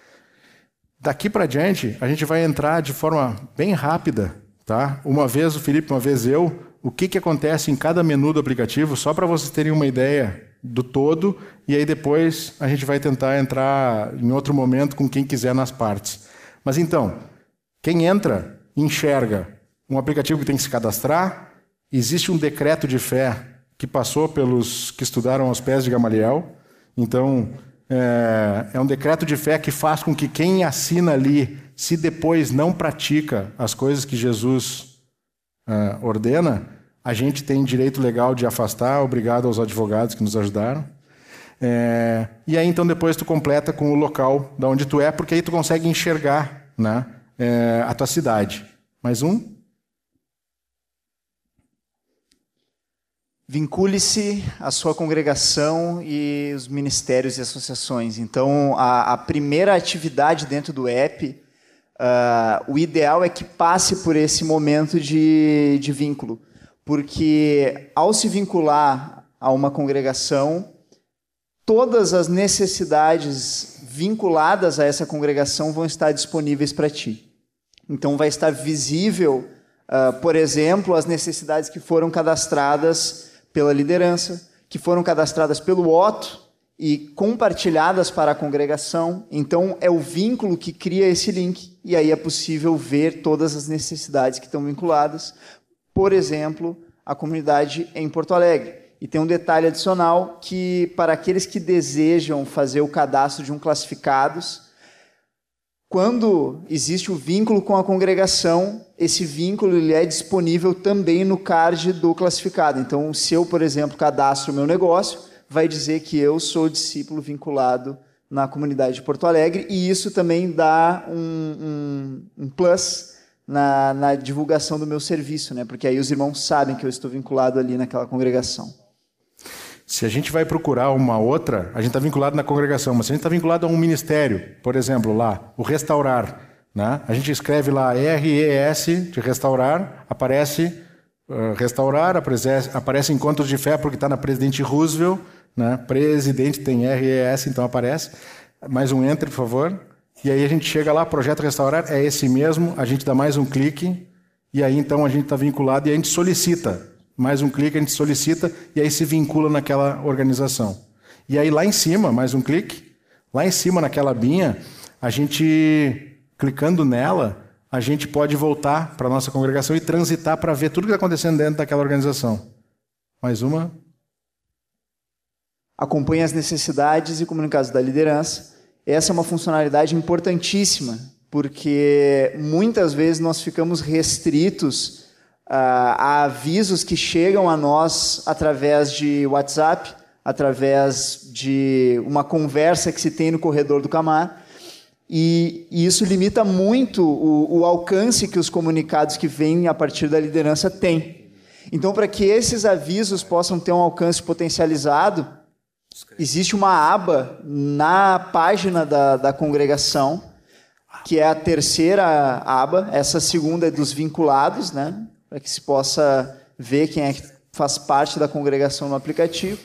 Daqui para diante, a gente vai entrar de forma bem rápida. Tá? Uma vez o Felipe, uma vez eu, o que, que acontece em cada menu do aplicativo, só para vocês terem uma ideia do todo, e aí depois a gente vai tentar entrar em outro momento com quem quiser nas partes. Mas então, quem entra enxerga um aplicativo que tem que se cadastrar, Existe um decreto de fé que passou pelos que estudaram aos pés de Gamaliel. Então, é, é um decreto de fé que faz com que quem assina ali, se depois não pratica as coisas que Jesus é, ordena, a gente tem direito legal de afastar. Obrigado aos advogados que nos ajudaram. É, e aí então depois tu completa com o local da onde tu é, porque aí tu consegue enxergar né, é, a tua cidade. Mais um? Vincule-se à sua congregação e os ministérios e associações. Então, a, a primeira atividade dentro do app, uh, o ideal é que passe por esse momento de, de vínculo, porque ao se vincular a uma congregação, todas as necessidades vinculadas a essa congregação vão estar disponíveis para ti. Então, vai estar visível, uh, por exemplo, as necessidades que foram cadastradas pela liderança, que foram cadastradas pelo Otto e compartilhadas para a congregação. Então, é o vínculo que cria esse link, e aí é possível ver todas as necessidades que estão vinculadas. Por exemplo, a comunidade em Porto Alegre. E tem um detalhe adicional que, para aqueles que desejam fazer o cadastro de um classificados, quando existe o vínculo com a congregação, esse vínculo ele é disponível também no card do classificado. Então, se eu, por exemplo, cadastro meu negócio, vai dizer que eu sou discípulo vinculado na comunidade de Porto Alegre, e isso também dá um, um, um plus na, na divulgação do meu serviço, né? porque aí os irmãos sabem que eu estou vinculado ali naquela congregação. Se a gente vai procurar uma outra, a gente está vinculado na congregação, mas se a gente está vinculado a um ministério, por exemplo, lá, o restaurar, né? a gente escreve lá RES de restaurar, aparece uh, restaurar, aparece, aparece encontros de fé porque está na presidente Roosevelt, né? presidente tem RES, então aparece. Mais um enter, por favor. E aí a gente chega lá, projeto restaurar, é esse mesmo, a gente dá mais um clique, e aí então a gente está vinculado e a gente solicita mais um clique, a gente solicita e aí se vincula naquela organização. E aí lá em cima, mais um clique, lá em cima naquela abinha, a gente, clicando nela, a gente pode voltar para a nossa congregação e transitar para ver tudo que está acontecendo dentro daquela organização. Mais uma. Acompanhe as necessidades e comunicados da liderança. Essa é uma funcionalidade importantíssima, porque muitas vezes nós ficamos restritos há avisos que chegam a nós através de WhatsApp, através de uma conversa que se tem no corredor do Camar. E, e isso limita muito o, o, alcance que os comunicados que vêm a partir da liderança têm. Então, para que esses avisos possam ter um alcance potencializado, existe uma aba na página da, da congregação, que é a terceira aba, essa segunda é dos vinculados, né? Para que se possa ver quem é que faz parte da congregação no aplicativo.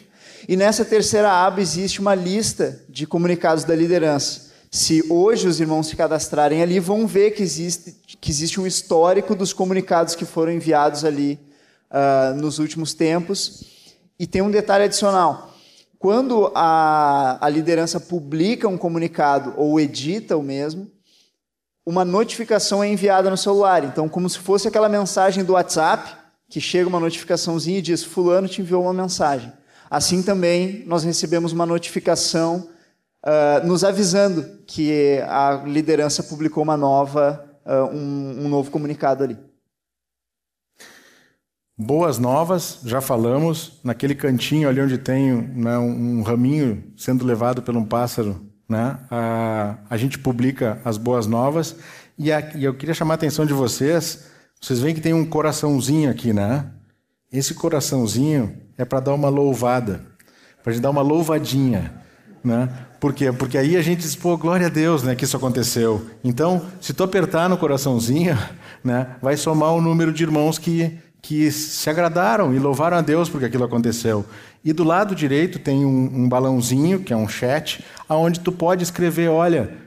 E nessa terceira aba existe uma lista de comunicados da liderança. Se hoje os irmãos se cadastrarem ali, vão ver que existe, que existe um histórico dos comunicados que foram enviados ali uh, nos últimos tempos. E tem um detalhe adicional. Quando a, a liderança publica um comunicado ou edita o mesmo, uma notificação é enviada no celular. Então, como se fosse aquela mensagem do WhatsApp, que chega uma notificaçãozinha e diz: Fulano te enviou uma mensagem. Assim também nós recebemos uma notificação uh, nos avisando que a liderança publicou uma nova, uh, um, um novo comunicado ali. Boas novas, já falamos, naquele cantinho ali onde tem né, um raminho sendo levado por um pássaro, né, a, a gente publica as boas novas. E, a, e eu queria chamar a atenção de vocês, vocês veem que tem um coraçãozinho aqui, né? Esse coraçãozinho é para dar uma louvada, para dar uma louvadinha. Né? Por quê? Porque aí a gente diz, pô, glória a Deus né, que isso aconteceu. Então, se tu apertar no coraçãozinho, (laughs) né, vai somar o número de irmãos que, que se agradaram e louvaram a Deus porque aquilo aconteceu. E do lado direito tem um, um balãozinho, que é um chat, aonde tu pode escrever, olha,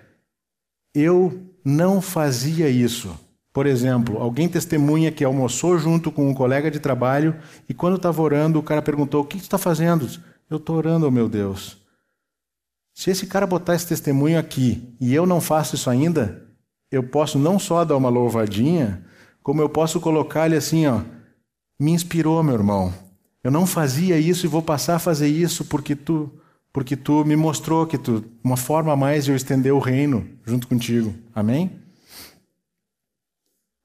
eu não fazia isso. Por exemplo, alguém testemunha que almoçou junto com um colega de trabalho e quando estava orando, o cara perguntou: O que você está fazendo? Eu estou orando, meu Deus. Se esse cara botar esse testemunho aqui e eu não faço isso ainda, eu posso não só dar uma louvadinha, como eu posso colocar ele assim, ó, me inspirou, meu irmão. Eu não fazia isso e vou passar a fazer isso porque tu, porque tu me mostrou que tu uma forma a mais de eu estender o reino junto contigo. Amém?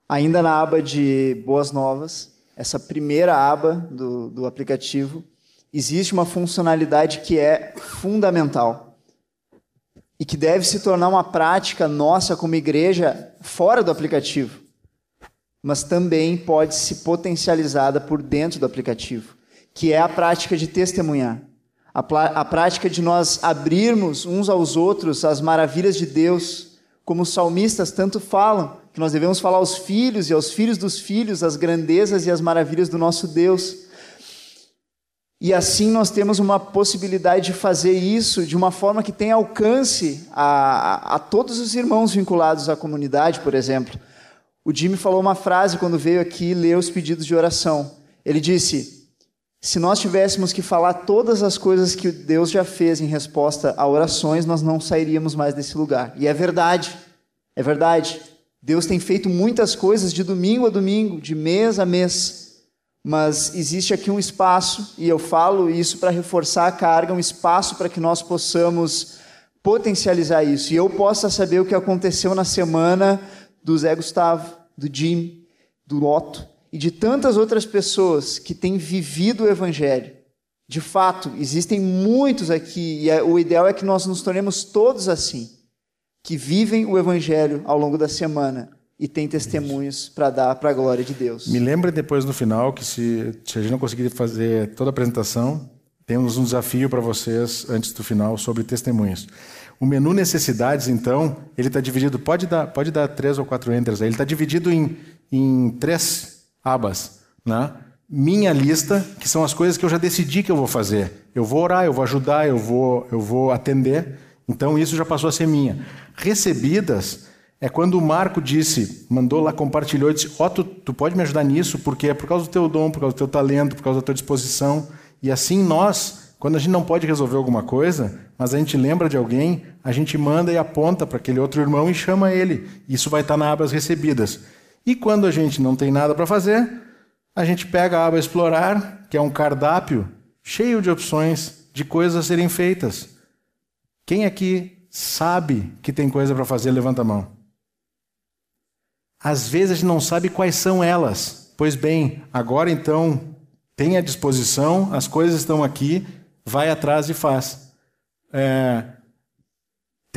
Ainda na aba de Boas Novas, essa primeira aba do, do aplicativo, existe uma funcionalidade que é fundamental e que deve se tornar uma prática nossa como igreja fora do aplicativo, mas também pode ser potencializada por dentro do aplicativo, que é a prática de testemunhar. A, a prática de nós abrirmos uns aos outros as maravilhas de Deus, como os salmistas tanto falam, que nós devemos falar aos filhos e aos filhos dos filhos as grandezas e as maravilhas do nosso Deus. E assim nós temos uma possibilidade de fazer isso de uma forma que tenha alcance a, a, a todos os irmãos vinculados à comunidade, por exemplo. O Jimmy falou uma frase quando veio aqui ler os pedidos de oração. Ele disse: Se nós tivéssemos que falar todas as coisas que Deus já fez em resposta a orações, nós não sairíamos mais desse lugar. E é verdade, é verdade. Deus tem feito muitas coisas de domingo a domingo, de mês a mês mas existe aqui um espaço, e eu falo isso para reforçar a carga, um espaço para que nós possamos potencializar isso. E eu possa saber o que aconteceu na semana do Zé Gustavo, do Jim, do Otto e de tantas outras pessoas que têm vivido o Evangelho. De fato, existem muitos aqui, e é, o ideal é que nós nos tornemos todos assim, que vivem o Evangelho ao longo da semana e tem testemunhos para dar para a glória de Deus. Me lembra depois no final que se, se a gente não conseguir fazer toda a apresentação, temos um desafio para vocês antes do final sobre testemunhos. O menu necessidades, então, ele está dividido, pode dar, pode dar três ou quatro enters, ele está dividido em, em três abas. Né? Minha lista, que são as coisas que eu já decidi que eu vou fazer. Eu vou orar, eu vou ajudar, eu vou, eu vou atender. Então isso já passou a ser minha. Recebidas é quando o Marco disse, mandou lá, compartilhou, disse: Ó, oh, tu, tu pode me ajudar nisso, porque é por causa do teu dom, por causa do teu talento, por causa da tua disposição. E assim nós, quando a gente não pode resolver alguma coisa, mas a gente lembra de alguém, a gente manda e aponta para aquele outro irmão e chama ele. Isso vai estar na aba recebidas. E quando a gente não tem nada para fazer, a gente pega a aba explorar, que é um cardápio cheio de opções de coisas a serem feitas. Quem aqui sabe que tem coisa para fazer, levanta a mão. Às vezes a gente não sabe quais são elas. Pois bem, agora então tem à disposição, as coisas estão aqui, vai atrás e faz. É,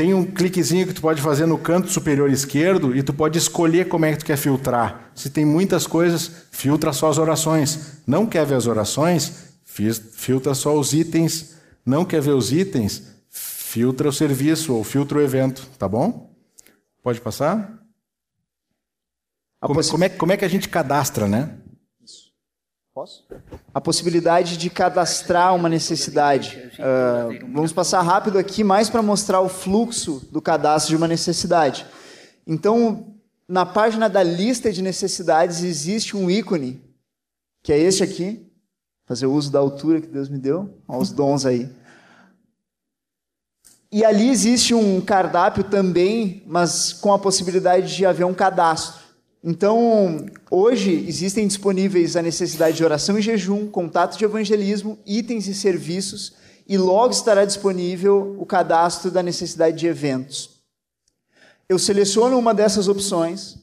tem um cliquezinho que tu pode fazer no canto superior esquerdo e tu pode escolher como é que tu quer filtrar. Se tem muitas coisas, filtra só as orações. Não quer ver as orações? Filtra só os itens. Não quer ver os itens? Filtra o serviço ou filtra o evento, tá bom? Pode passar? Como, como, é, como é que a gente cadastra, né? Posso? A possibilidade de cadastrar uma necessidade. Uh, vamos passar rápido aqui, mais para mostrar o fluxo do cadastro de uma necessidade. Então, na página da lista de necessidades existe um ícone, que é este aqui. Fazer uso da altura que Deus me deu, Olha os dons aí. E ali existe um cardápio também, mas com a possibilidade de haver um cadastro. Então, hoje existem disponíveis a necessidade de oração e jejum, contato de evangelismo, itens e serviços, e logo estará disponível o cadastro da necessidade de eventos. Eu seleciono uma dessas opções.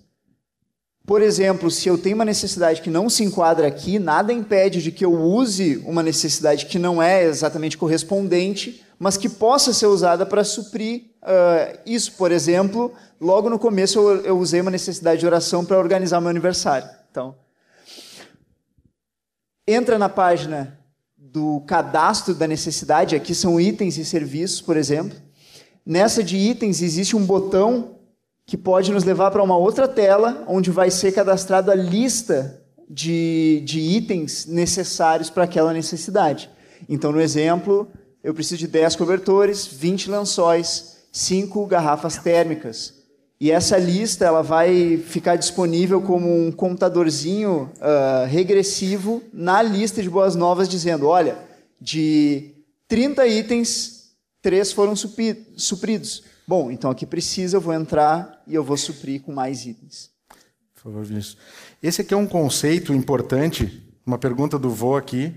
Por exemplo, se eu tenho uma necessidade que não se enquadra aqui, nada impede de que eu use uma necessidade que não é exatamente correspondente, mas que possa ser usada para suprir uh, isso. Por exemplo, logo no começo eu, eu usei uma necessidade de oração para organizar meu aniversário. Então, entra na página do cadastro da necessidade, aqui são itens e serviços, por exemplo. Nessa de itens existe um botão que pode nos levar para uma outra tela, onde vai ser cadastrado a lista de, de itens necessários para aquela necessidade. Então, no exemplo, eu preciso de 10 cobertores, 20 lençóis, 5 garrafas térmicas. E essa lista ela vai ficar disponível como um computadorzinho uh, regressivo na lista de boas novas, dizendo: olha, de 30 itens, 3 foram supridos. Bom, então aqui precisa, eu vou entrar e eu vou suprir com mais itens. Por favor, Vinícius. Esse aqui é um conceito importante, uma pergunta do vô aqui,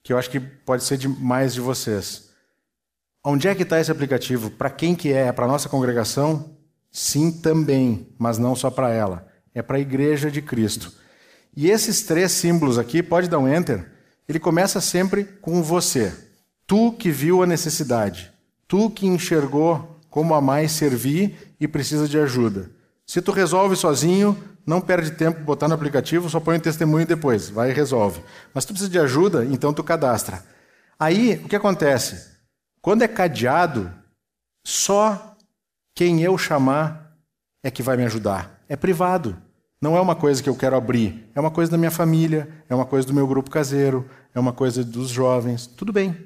que eu acho que pode ser de mais de vocês. Onde é que está esse aplicativo? Para quem que é? É para nossa congregação? Sim, também, mas não só para ela. É para a igreja de Cristo. E esses três símbolos aqui, pode dar um enter, ele começa sempre com você. Tu que viu a necessidade. Tu que enxergou como a mais servir e precisa de ajuda. Se tu resolve sozinho, não perde tempo botar no aplicativo, só põe o testemunho depois, vai e resolve. Mas tu precisa de ajuda, então tu cadastra. Aí, o que acontece? Quando é cadeado, só quem eu chamar é que vai me ajudar. É privado. Não é uma coisa que eu quero abrir. É uma coisa da minha família, é uma coisa do meu grupo caseiro, é uma coisa dos jovens. Tudo bem.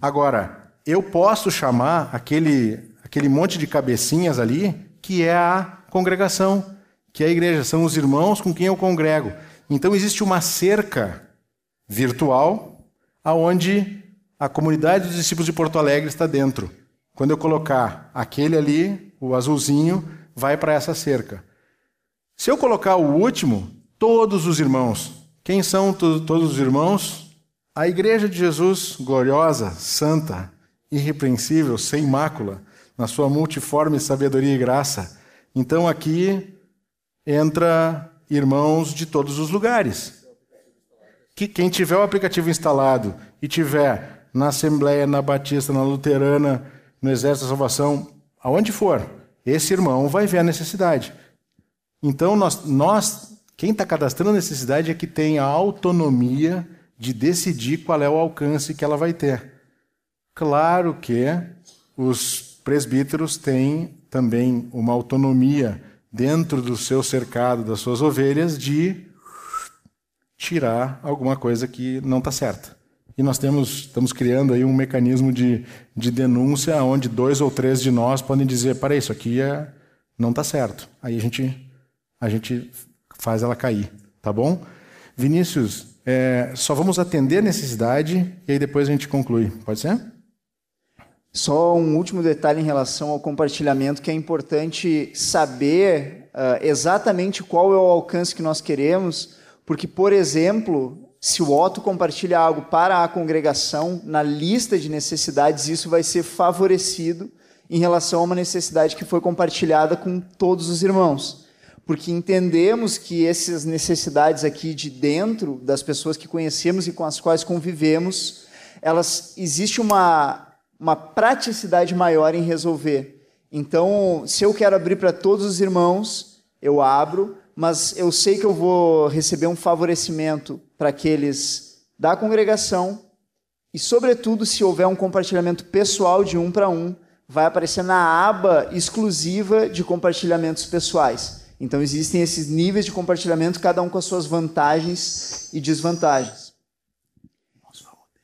Agora, eu posso chamar aquele, aquele monte de cabecinhas ali, que é a congregação que é a igreja, são os irmãos com quem eu congrego. Então existe uma cerca virtual aonde a comunidade dos discípulos de Porto Alegre está dentro. Quando eu colocar aquele ali, o azulzinho, vai para essa cerca. Se eu colocar o último, todos os irmãos. Quem são todos os irmãos? A igreja de Jesus, gloriosa, santa, irrepreensível, sem mácula, na sua multiforme sabedoria e graça. Então aqui entra irmãos de todos os lugares. Que quem tiver o aplicativo instalado e tiver na Assembleia, na Batista, na Luterana, no Exército da Salvação, aonde for, esse irmão vai ver a necessidade. Então, nós, nós quem está cadastrando a necessidade é que tem a autonomia de decidir qual é o alcance que ela vai ter. Claro que os presbíteros têm também uma autonomia dentro do seu cercado, das suas ovelhas, de tirar alguma coisa que não está certa. E nós temos, estamos criando aí um mecanismo de, de denúncia onde dois ou três de nós podem dizer, para isso aqui é, não está certo. Aí a gente, a gente faz ela cair, tá bom? Vinícius, é, só vamos atender a necessidade e aí depois a gente conclui. Pode ser? Só um último detalhe em relação ao compartilhamento, que é importante saber uh, exatamente qual é o alcance que nós queremos, porque, por exemplo, se o Otto compartilha algo para a congregação, na lista de necessidades, isso vai ser favorecido em relação a uma necessidade que foi compartilhada com todos os irmãos. Porque entendemos que essas necessidades aqui de dentro, das pessoas que conhecemos e com as quais convivemos, elas existe uma uma praticidade maior em resolver. Então, se eu quero abrir para todos os irmãos, eu abro, mas eu sei que eu vou receber um favorecimento para aqueles da congregação e, sobretudo, se houver um compartilhamento pessoal de um para um, vai aparecer na aba exclusiva de compartilhamentos pessoais. Então, existem esses níveis de compartilhamento, cada um com as suas vantagens e desvantagens.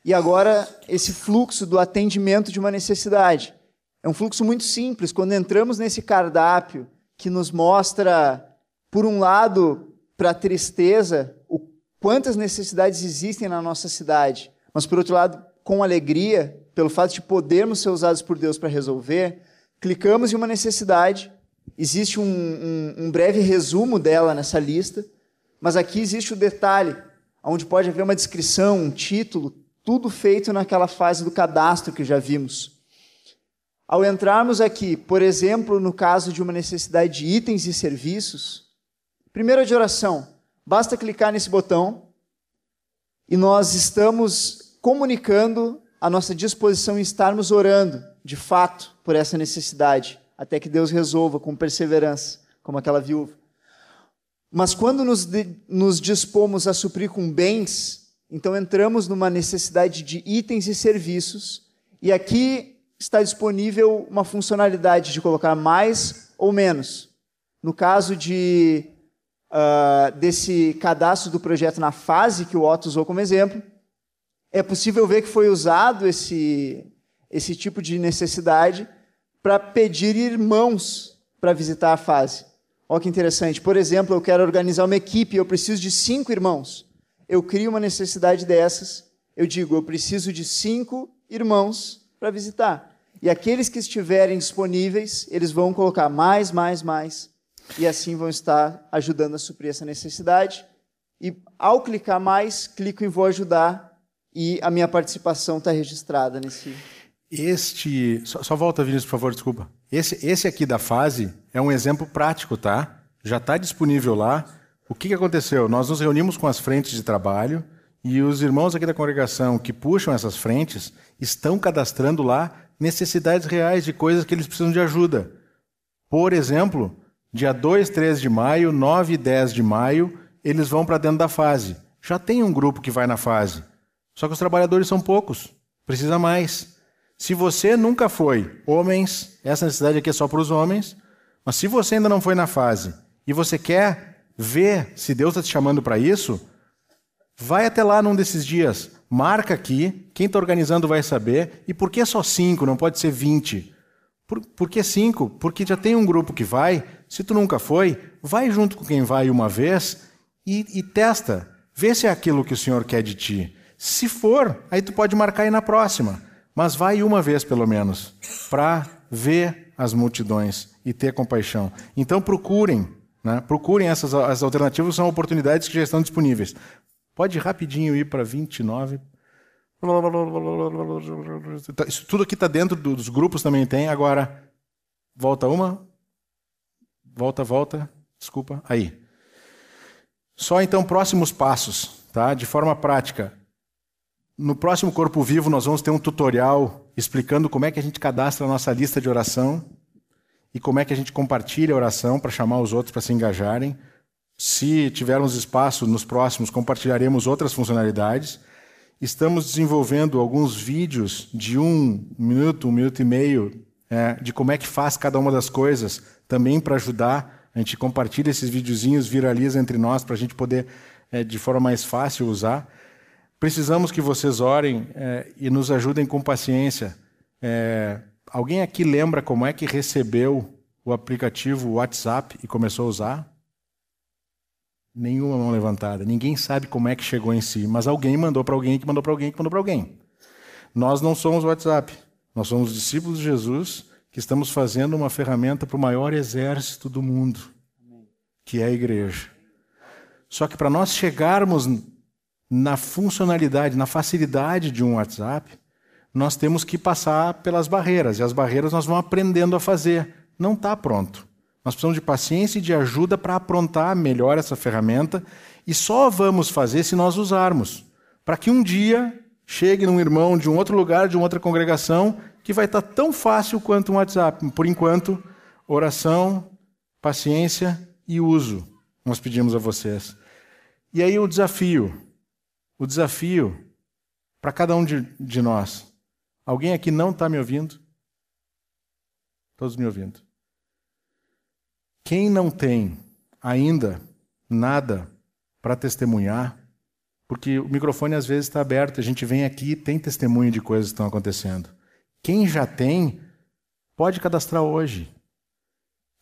E agora, esse fluxo do atendimento de uma necessidade. É um fluxo muito simples. Quando entramos nesse cardápio que nos mostra, por um lado, para a tristeza, o quantas necessidades existem na nossa cidade, mas por outro lado, com alegria, pelo fato de podermos ser usados por Deus para resolver, clicamos em uma necessidade, existe um, um, um breve resumo dela nessa lista, mas aqui existe o detalhe, onde pode haver uma descrição, um título, tudo feito naquela fase do cadastro que já vimos. Ao entrarmos aqui, por exemplo, no caso de uma necessidade de itens e serviços, primeira de oração, basta clicar nesse botão e nós estamos comunicando a nossa disposição em estarmos orando, de fato, por essa necessidade, até que Deus resolva com perseverança, como aquela viúva. Mas quando nos, nos dispomos a suprir com bens, então entramos numa necessidade de itens e serviços, e aqui está disponível uma funcionalidade de colocar mais ou menos. No caso de, uh, desse cadastro do projeto na fase que o Otto usou como exemplo, é possível ver que foi usado esse, esse tipo de necessidade para pedir irmãos para visitar a fase. Olha que interessante. Por exemplo, eu quero organizar uma equipe, eu preciso de cinco irmãos. Eu crio uma necessidade dessas, eu digo, eu preciso de cinco irmãos para visitar. E aqueles que estiverem disponíveis, eles vão colocar mais, mais, mais. E assim vão estar ajudando a suprir essa necessidade. E ao clicar mais, clico em Vou Ajudar e a minha participação está registrada nesse. Este. Só, só, volta, Vinícius, por favor, desculpa. Esse, esse aqui da fase é um exemplo prático, tá? Já está disponível lá. O que, aconteceu? Nós nos reunimos com as frentes de trabalho e os irmãos aqui da congregação que puxam essas frentes estão cadastrando lá necessidades reais de coisas que eles precisam de ajuda. Por exemplo, dia 2, 3 de maio, 9 e 10 de maio, eles vão para dentro da fase. Já tem um grupo que vai na fase. Só que os trabalhadores são poucos. Precisa mais. Se você nunca foi, homens, essa necessidade aqui é só para os homens, mas se você ainda não foi na fase e você quer ver se Deus está te chamando para isso, vai até lá num desses dias. Marca aqui, quem está organizando vai saber. E por que só cinco, não pode ser vinte? Por, por que cinco? Porque já tem um grupo que vai. Se tu nunca foi, vai junto com quem vai uma vez e, e testa. Vê se é aquilo que o Senhor quer de ti. Se for, aí tu pode marcar aí na próxima. Mas vai uma vez pelo menos, para ver as multidões e ter compaixão. Então procurem, né? procurem essas as alternativas, são oportunidades que já estão disponíveis. Pode rapidinho ir para 29. Isso tudo aqui está dentro dos grupos também tem. Agora, volta uma. Volta, volta. Desculpa. Aí. Só então próximos passos, tá? De forma prática. No próximo Corpo Vivo nós vamos ter um tutorial explicando como é que a gente cadastra a nossa lista de oração e como é que a gente compartilha a oração para chamar os outros para se engajarem. Se tivermos espaço nos próximos, compartilharemos outras funcionalidades. Estamos desenvolvendo alguns vídeos de um minuto, um minuto e meio, é, de como é que faz cada uma das coisas, também para ajudar. A gente compartilha esses videozinhos, viraliza entre nós para a gente poder, é, de forma mais fácil, usar. Precisamos que vocês orem é, e nos ajudem com paciência. É, alguém aqui lembra como é que recebeu o aplicativo WhatsApp e começou a usar? Nenhuma mão levantada. Ninguém sabe como é que chegou em si, mas alguém mandou para alguém que mandou para alguém que mandou para alguém. Nós não somos WhatsApp. Nós somos discípulos de Jesus que estamos fazendo uma ferramenta para o maior exército do mundo, que é a igreja. Só que para nós chegarmos na funcionalidade, na facilidade de um WhatsApp, nós temos que passar pelas barreiras. E as barreiras nós vamos aprendendo a fazer. Não está pronto. Nós precisamos de paciência e de ajuda para aprontar melhor essa ferramenta e só vamos fazer se nós usarmos. Para que um dia chegue num irmão de um outro lugar, de uma outra congregação, que vai estar tão fácil quanto um WhatsApp. Por enquanto, oração, paciência e uso. Nós pedimos a vocês. E aí o desafio, o desafio para cada um de, de nós. Alguém aqui não está me ouvindo? Todos me ouvindo. Quem não tem ainda nada para testemunhar, porque o microfone às vezes está aberto, a gente vem aqui e tem testemunho de coisas que estão acontecendo. Quem já tem, pode cadastrar hoje.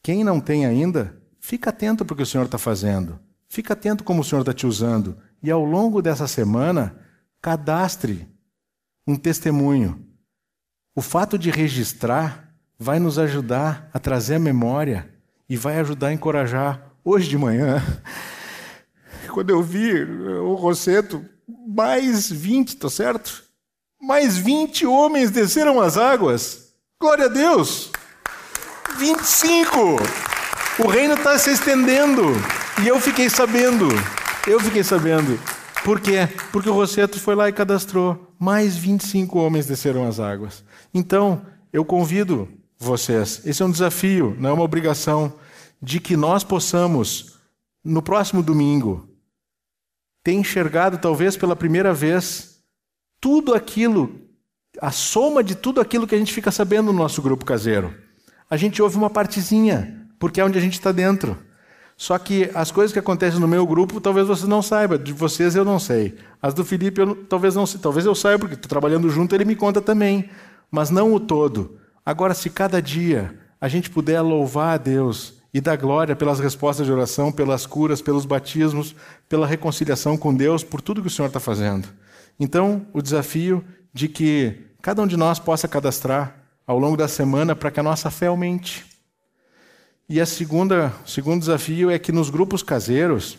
Quem não tem ainda, fica atento para o que o Senhor está fazendo. Fica atento como o Senhor está te usando. E ao longo dessa semana, cadastre um testemunho. O fato de registrar vai nos ajudar a trazer a memória e vai ajudar a encorajar. Hoje de manhã, (laughs) quando eu vi o Rosseto, mais 20, tá certo? Mais 20 homens desceram as águas. Glória a Deus! 25! O reino está se estendendo. E eu fiquei sabendo. Eu fiquei sabendo. Por quê? Porque o Rosseto foi lá e cadastrou. Mais 25 homens desceram as águas. Então, eu convido vocês. Esse é um desafio, não é uma obrigação, de que nós possamos, no próximo domingo, ter enxergado, talvez pela primeira vez, tudo aquilo, a soma de tudo aquilo que a gente fica sabendo no nosso grupo caseiro. A gente ouve uma partezinha, porque é onde a gente está dentro. Só que as coisas que acontecem no meu grupo, talvez você não saiba. De vocês eu não sei. As do Felipe eu talvez não sei. Talvez eu saiba, porque estou trabalhando junto, ele me conta também. Mas não o todo. Agora, se cada dia a gente puder louvar a Deus e dar glória pelas respostas de oração, pelas curas, pelos batismos, pela reconciliação com Deus, por tudo que o Senhor está fazendo. Então, o desafio de que cada um de nós possa cadastrar ao longo da semana para que a nossa fé aumente. E a segunda, o segundo desafio é que nos grupos caseiros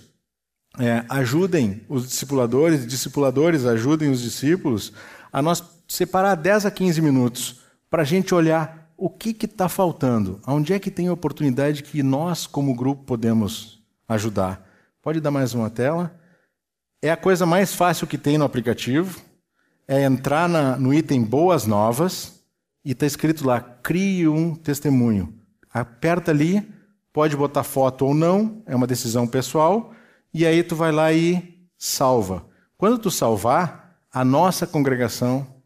é, ajudem os discipuladores, discipuladores ajudem os discípulos a nós separar 10 a 15 minutos para a gente olhar o que está faltando, onde é que tem oportunidade que nós, como grupo, podemos ajudar. Pode dar mais uma tela? É a coisa mais fácil que tem no aplicativo, é entrar na, no item Boas Novas e está escrito lá, crie um testemunho. Aperta ali, pode botar foto ou não, é uma decisão pessoal, e aí tu vai lá e salva. Quando tu salvar, a nossa congregação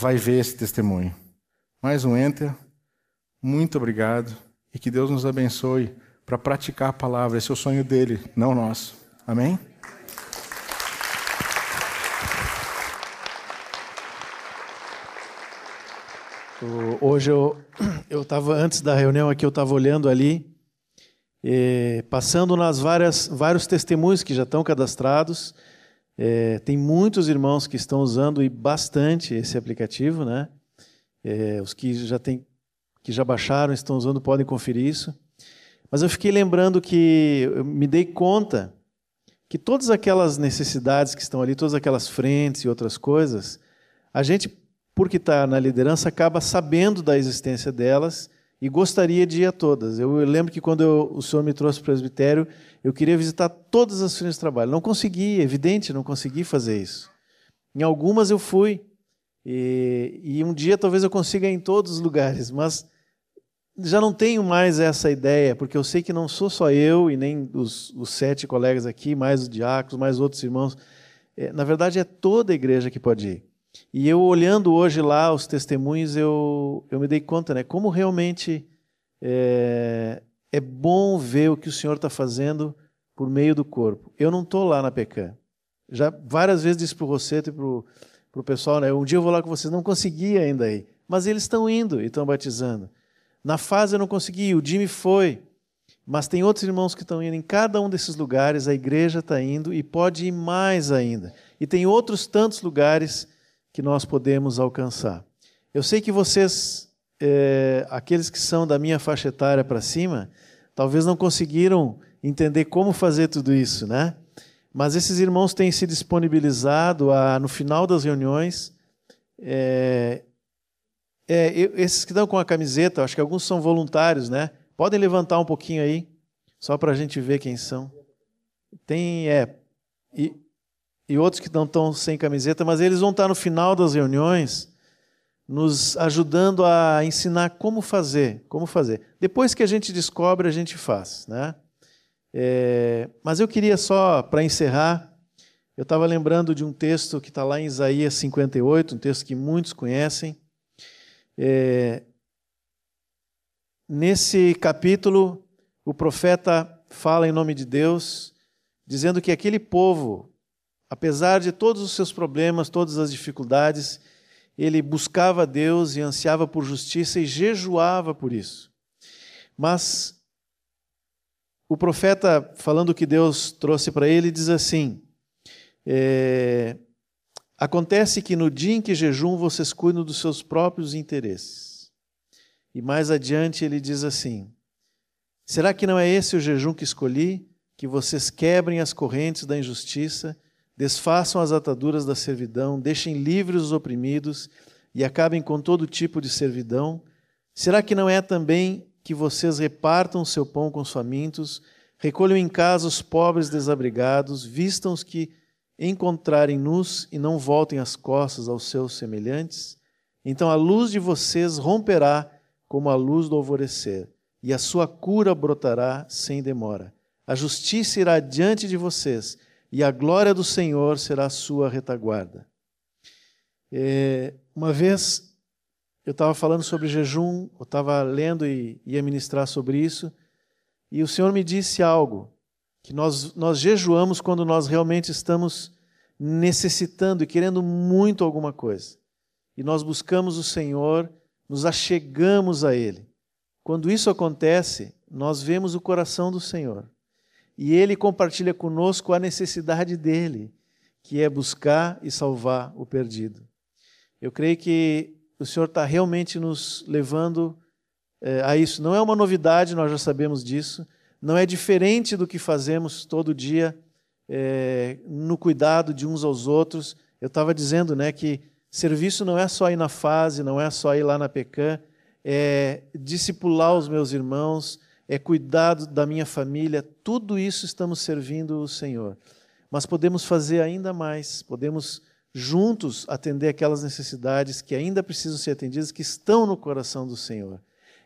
vai ver esse testemunho. Mais um enter. Muito obrigado e que Deus nos abençoe para praticar a palavra. Esse é o sonho dele, não nosso. Amém? Hoje eu (clears throat) eu estava antes da reunião aqui eu estava olhando ali, passando nas várias vários testemunhos que já estão cadastrados. É, tem muitos irmãos que estão usando e bastante esse aplicativo, né? É, os que já têm, que já baixaram, estão usando, podem conferir isso. Mas eu fiquei lembrando que eu me dei conta que todas aquelas necessidades que estão ali, todas aquelas frentes e outras coisas, a gente, porque está na liderança, acaba sabendo da existência delas e gostaria de ir a todas. Eu lembro que quando eu, o senhor me trouxe para o presbitério, eu queria visitar todas as frentes de trabalho. Não consegui, é evidente, não consegui fazer isso. Em algumas eu fui, e, e um dia talvez eu consiga ir em todos os lugares, mas já não tenho mais essa ideia, porque eu sei que não sou só eu e nem os, os sete colegas aqui, mais os diáconos, mais outros irmãos. É, na verdade, é toda a igreja que pode ir. E eu olhando hoje lá os testemunhos, eu, eu me dei conta, né? Como realmente é, é bom ver o que o Senhor está fazendo por meio do corpo. Eu não estou lá na PECAM. Já várias vezes disse para o Rosseto e para o pessoal, né? Um dia eu vou lá com vocês, não consegui ainda ir. Mas eles estão indo e estão batizando. Na fase eu não consegui, o Jimmy foi. Mas tem outros irmãos que estão indo em cada um desses lugares, a igreja está indo e pode ir mais ainda. E tem outros tantos lugares que nós podemos alcançar. Eu sei que vocês, é, aqueles que são da minha faixa etária para cima, talvez não conseguiram entender como fazer tudo isso, né? Mas esses irmãos têm se disponibilizado a, no final das reuniões, é, é, esses que estão com a camiseta, acho que alguns são voluntários, né? Podem levantar um pouquinho aí, só para a gente ver quem são. Tem, é, e, e outros que não estão sem camiseta, mas eles vão estar no final das reuniões, nos ajudando a ensinar como fazer, como fazer. Depois que a gente descobre, a gente faz, né? É, mas eu queria só, para encerrar, eu estava lembrando de um texto que está lá em Isaías 58, um texto que muitos conhecem. É, nesse capítulo, o profeta fala em nome de Deus, dizendo que aquele povo, apesar de todos os seus problemas, todas as dificuldades, ele buscava Deus e ansiava por justiça e jejuava por isso. Mas o profeta, falando que Deus trouxe para ele, diz assim: é, Acontece que no dia em que jejum vocês cuidam dos seus próprios interesses. E mais adiante ele diz assim: Será que não é esse o jejum que escolhi? Que vocês quebrem as correntes da injustiça desfaçam as ataduras da servidão, deixem livres os oprimidos e acabem com todo tipo de servidão? Será que não é também que vocês repartam seu pão com os famintos, recolham em casa os pobres desabrigados, vistam os que encontrarem nus e não voltem as costas aos seus semelhantes? Então a luz de vocês romperá como a luz do alvorecer, e a sua cura brotará sem demora. A justiça irá diante de vocês e a glória do Senhor será a sua retaguarda. É, uma vez eu estava falando sobre jejum, eu estava lendo e ia ministrar sobre isso, e o Senhor me disse algo, que nós, nós jejuamos quando nós realmente estamos necessitando e querendo muito alguma coisa. E nós buscamos o Senhor, nos achegamos a Ele. Quando isso acontece, nós vemos o coração do Senhor. E ele compartilha conosco a necessidade dele, que é buscar e salvar o perdido. Eu creio que o Senhor está realmente nos levando é, a isso. Não é uma novidade, nós já sabemos disso. Não é diferente do que fazemos todo dia é, no cuidado de uns aos outros. Eu estava dizendo né, que serviço não é só ir na fase, não é só ir lá na PECAM, é discipular os meus irmãos, é cuidado da minha família, tudo isso estamos servindo o Senhor. Mas podemos fazer ainda mais, podemos juntos atender aquelas necessidades que ainda precisam ser atendidas, que estão no coração do Senhor.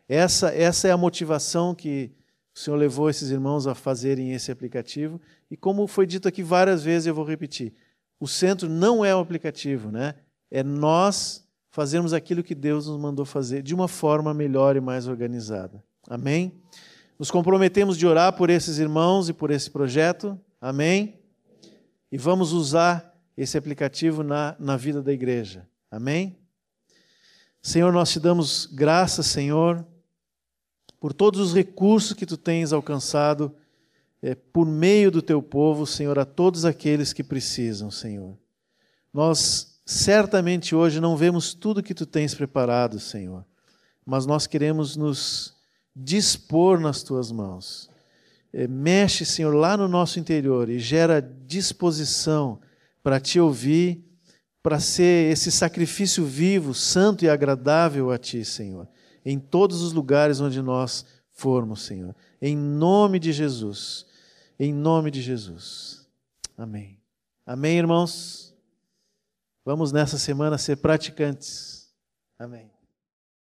Essa, essa é a motivação que o Senhor levou esses irmãos a fazerem esse aplicativo. E como foi dito aqui várias vezes, eu vou repetir: o centro não é o aplicativo, né? É nós fazermos aquilo que Deus nos mandou fazer de uma forma melhor e mais organizada. Amém? Nos comprometemos de orar por esses irmãos e por esse projeto. Amém? E vamos usar esse aplicativo na, na vida da igreja. Amém? Senhor, nós te damos graças, Senhor, por todos os recursos que tu tens alcançado é, por meio do teu povo, Senhor, a todos aqueles que precisam, Senhor. Nós certamente hoje não vemos tudo que tu tens preparado, Senhor, mas nós queremos nos dispor nas tuas mãos. É, mexe, Senhor, lá no nosso interior e gera disposição para te ouvir, para ser esse sacrifício vivo, santo e agradável a ti, Senhor, em todos os lugares onde nós formos, Senhor. Em nome de Jesus. Em nome de Jesus. Amém. Amém, irmãos? Vamos nessa semana ser praticantes. Amém.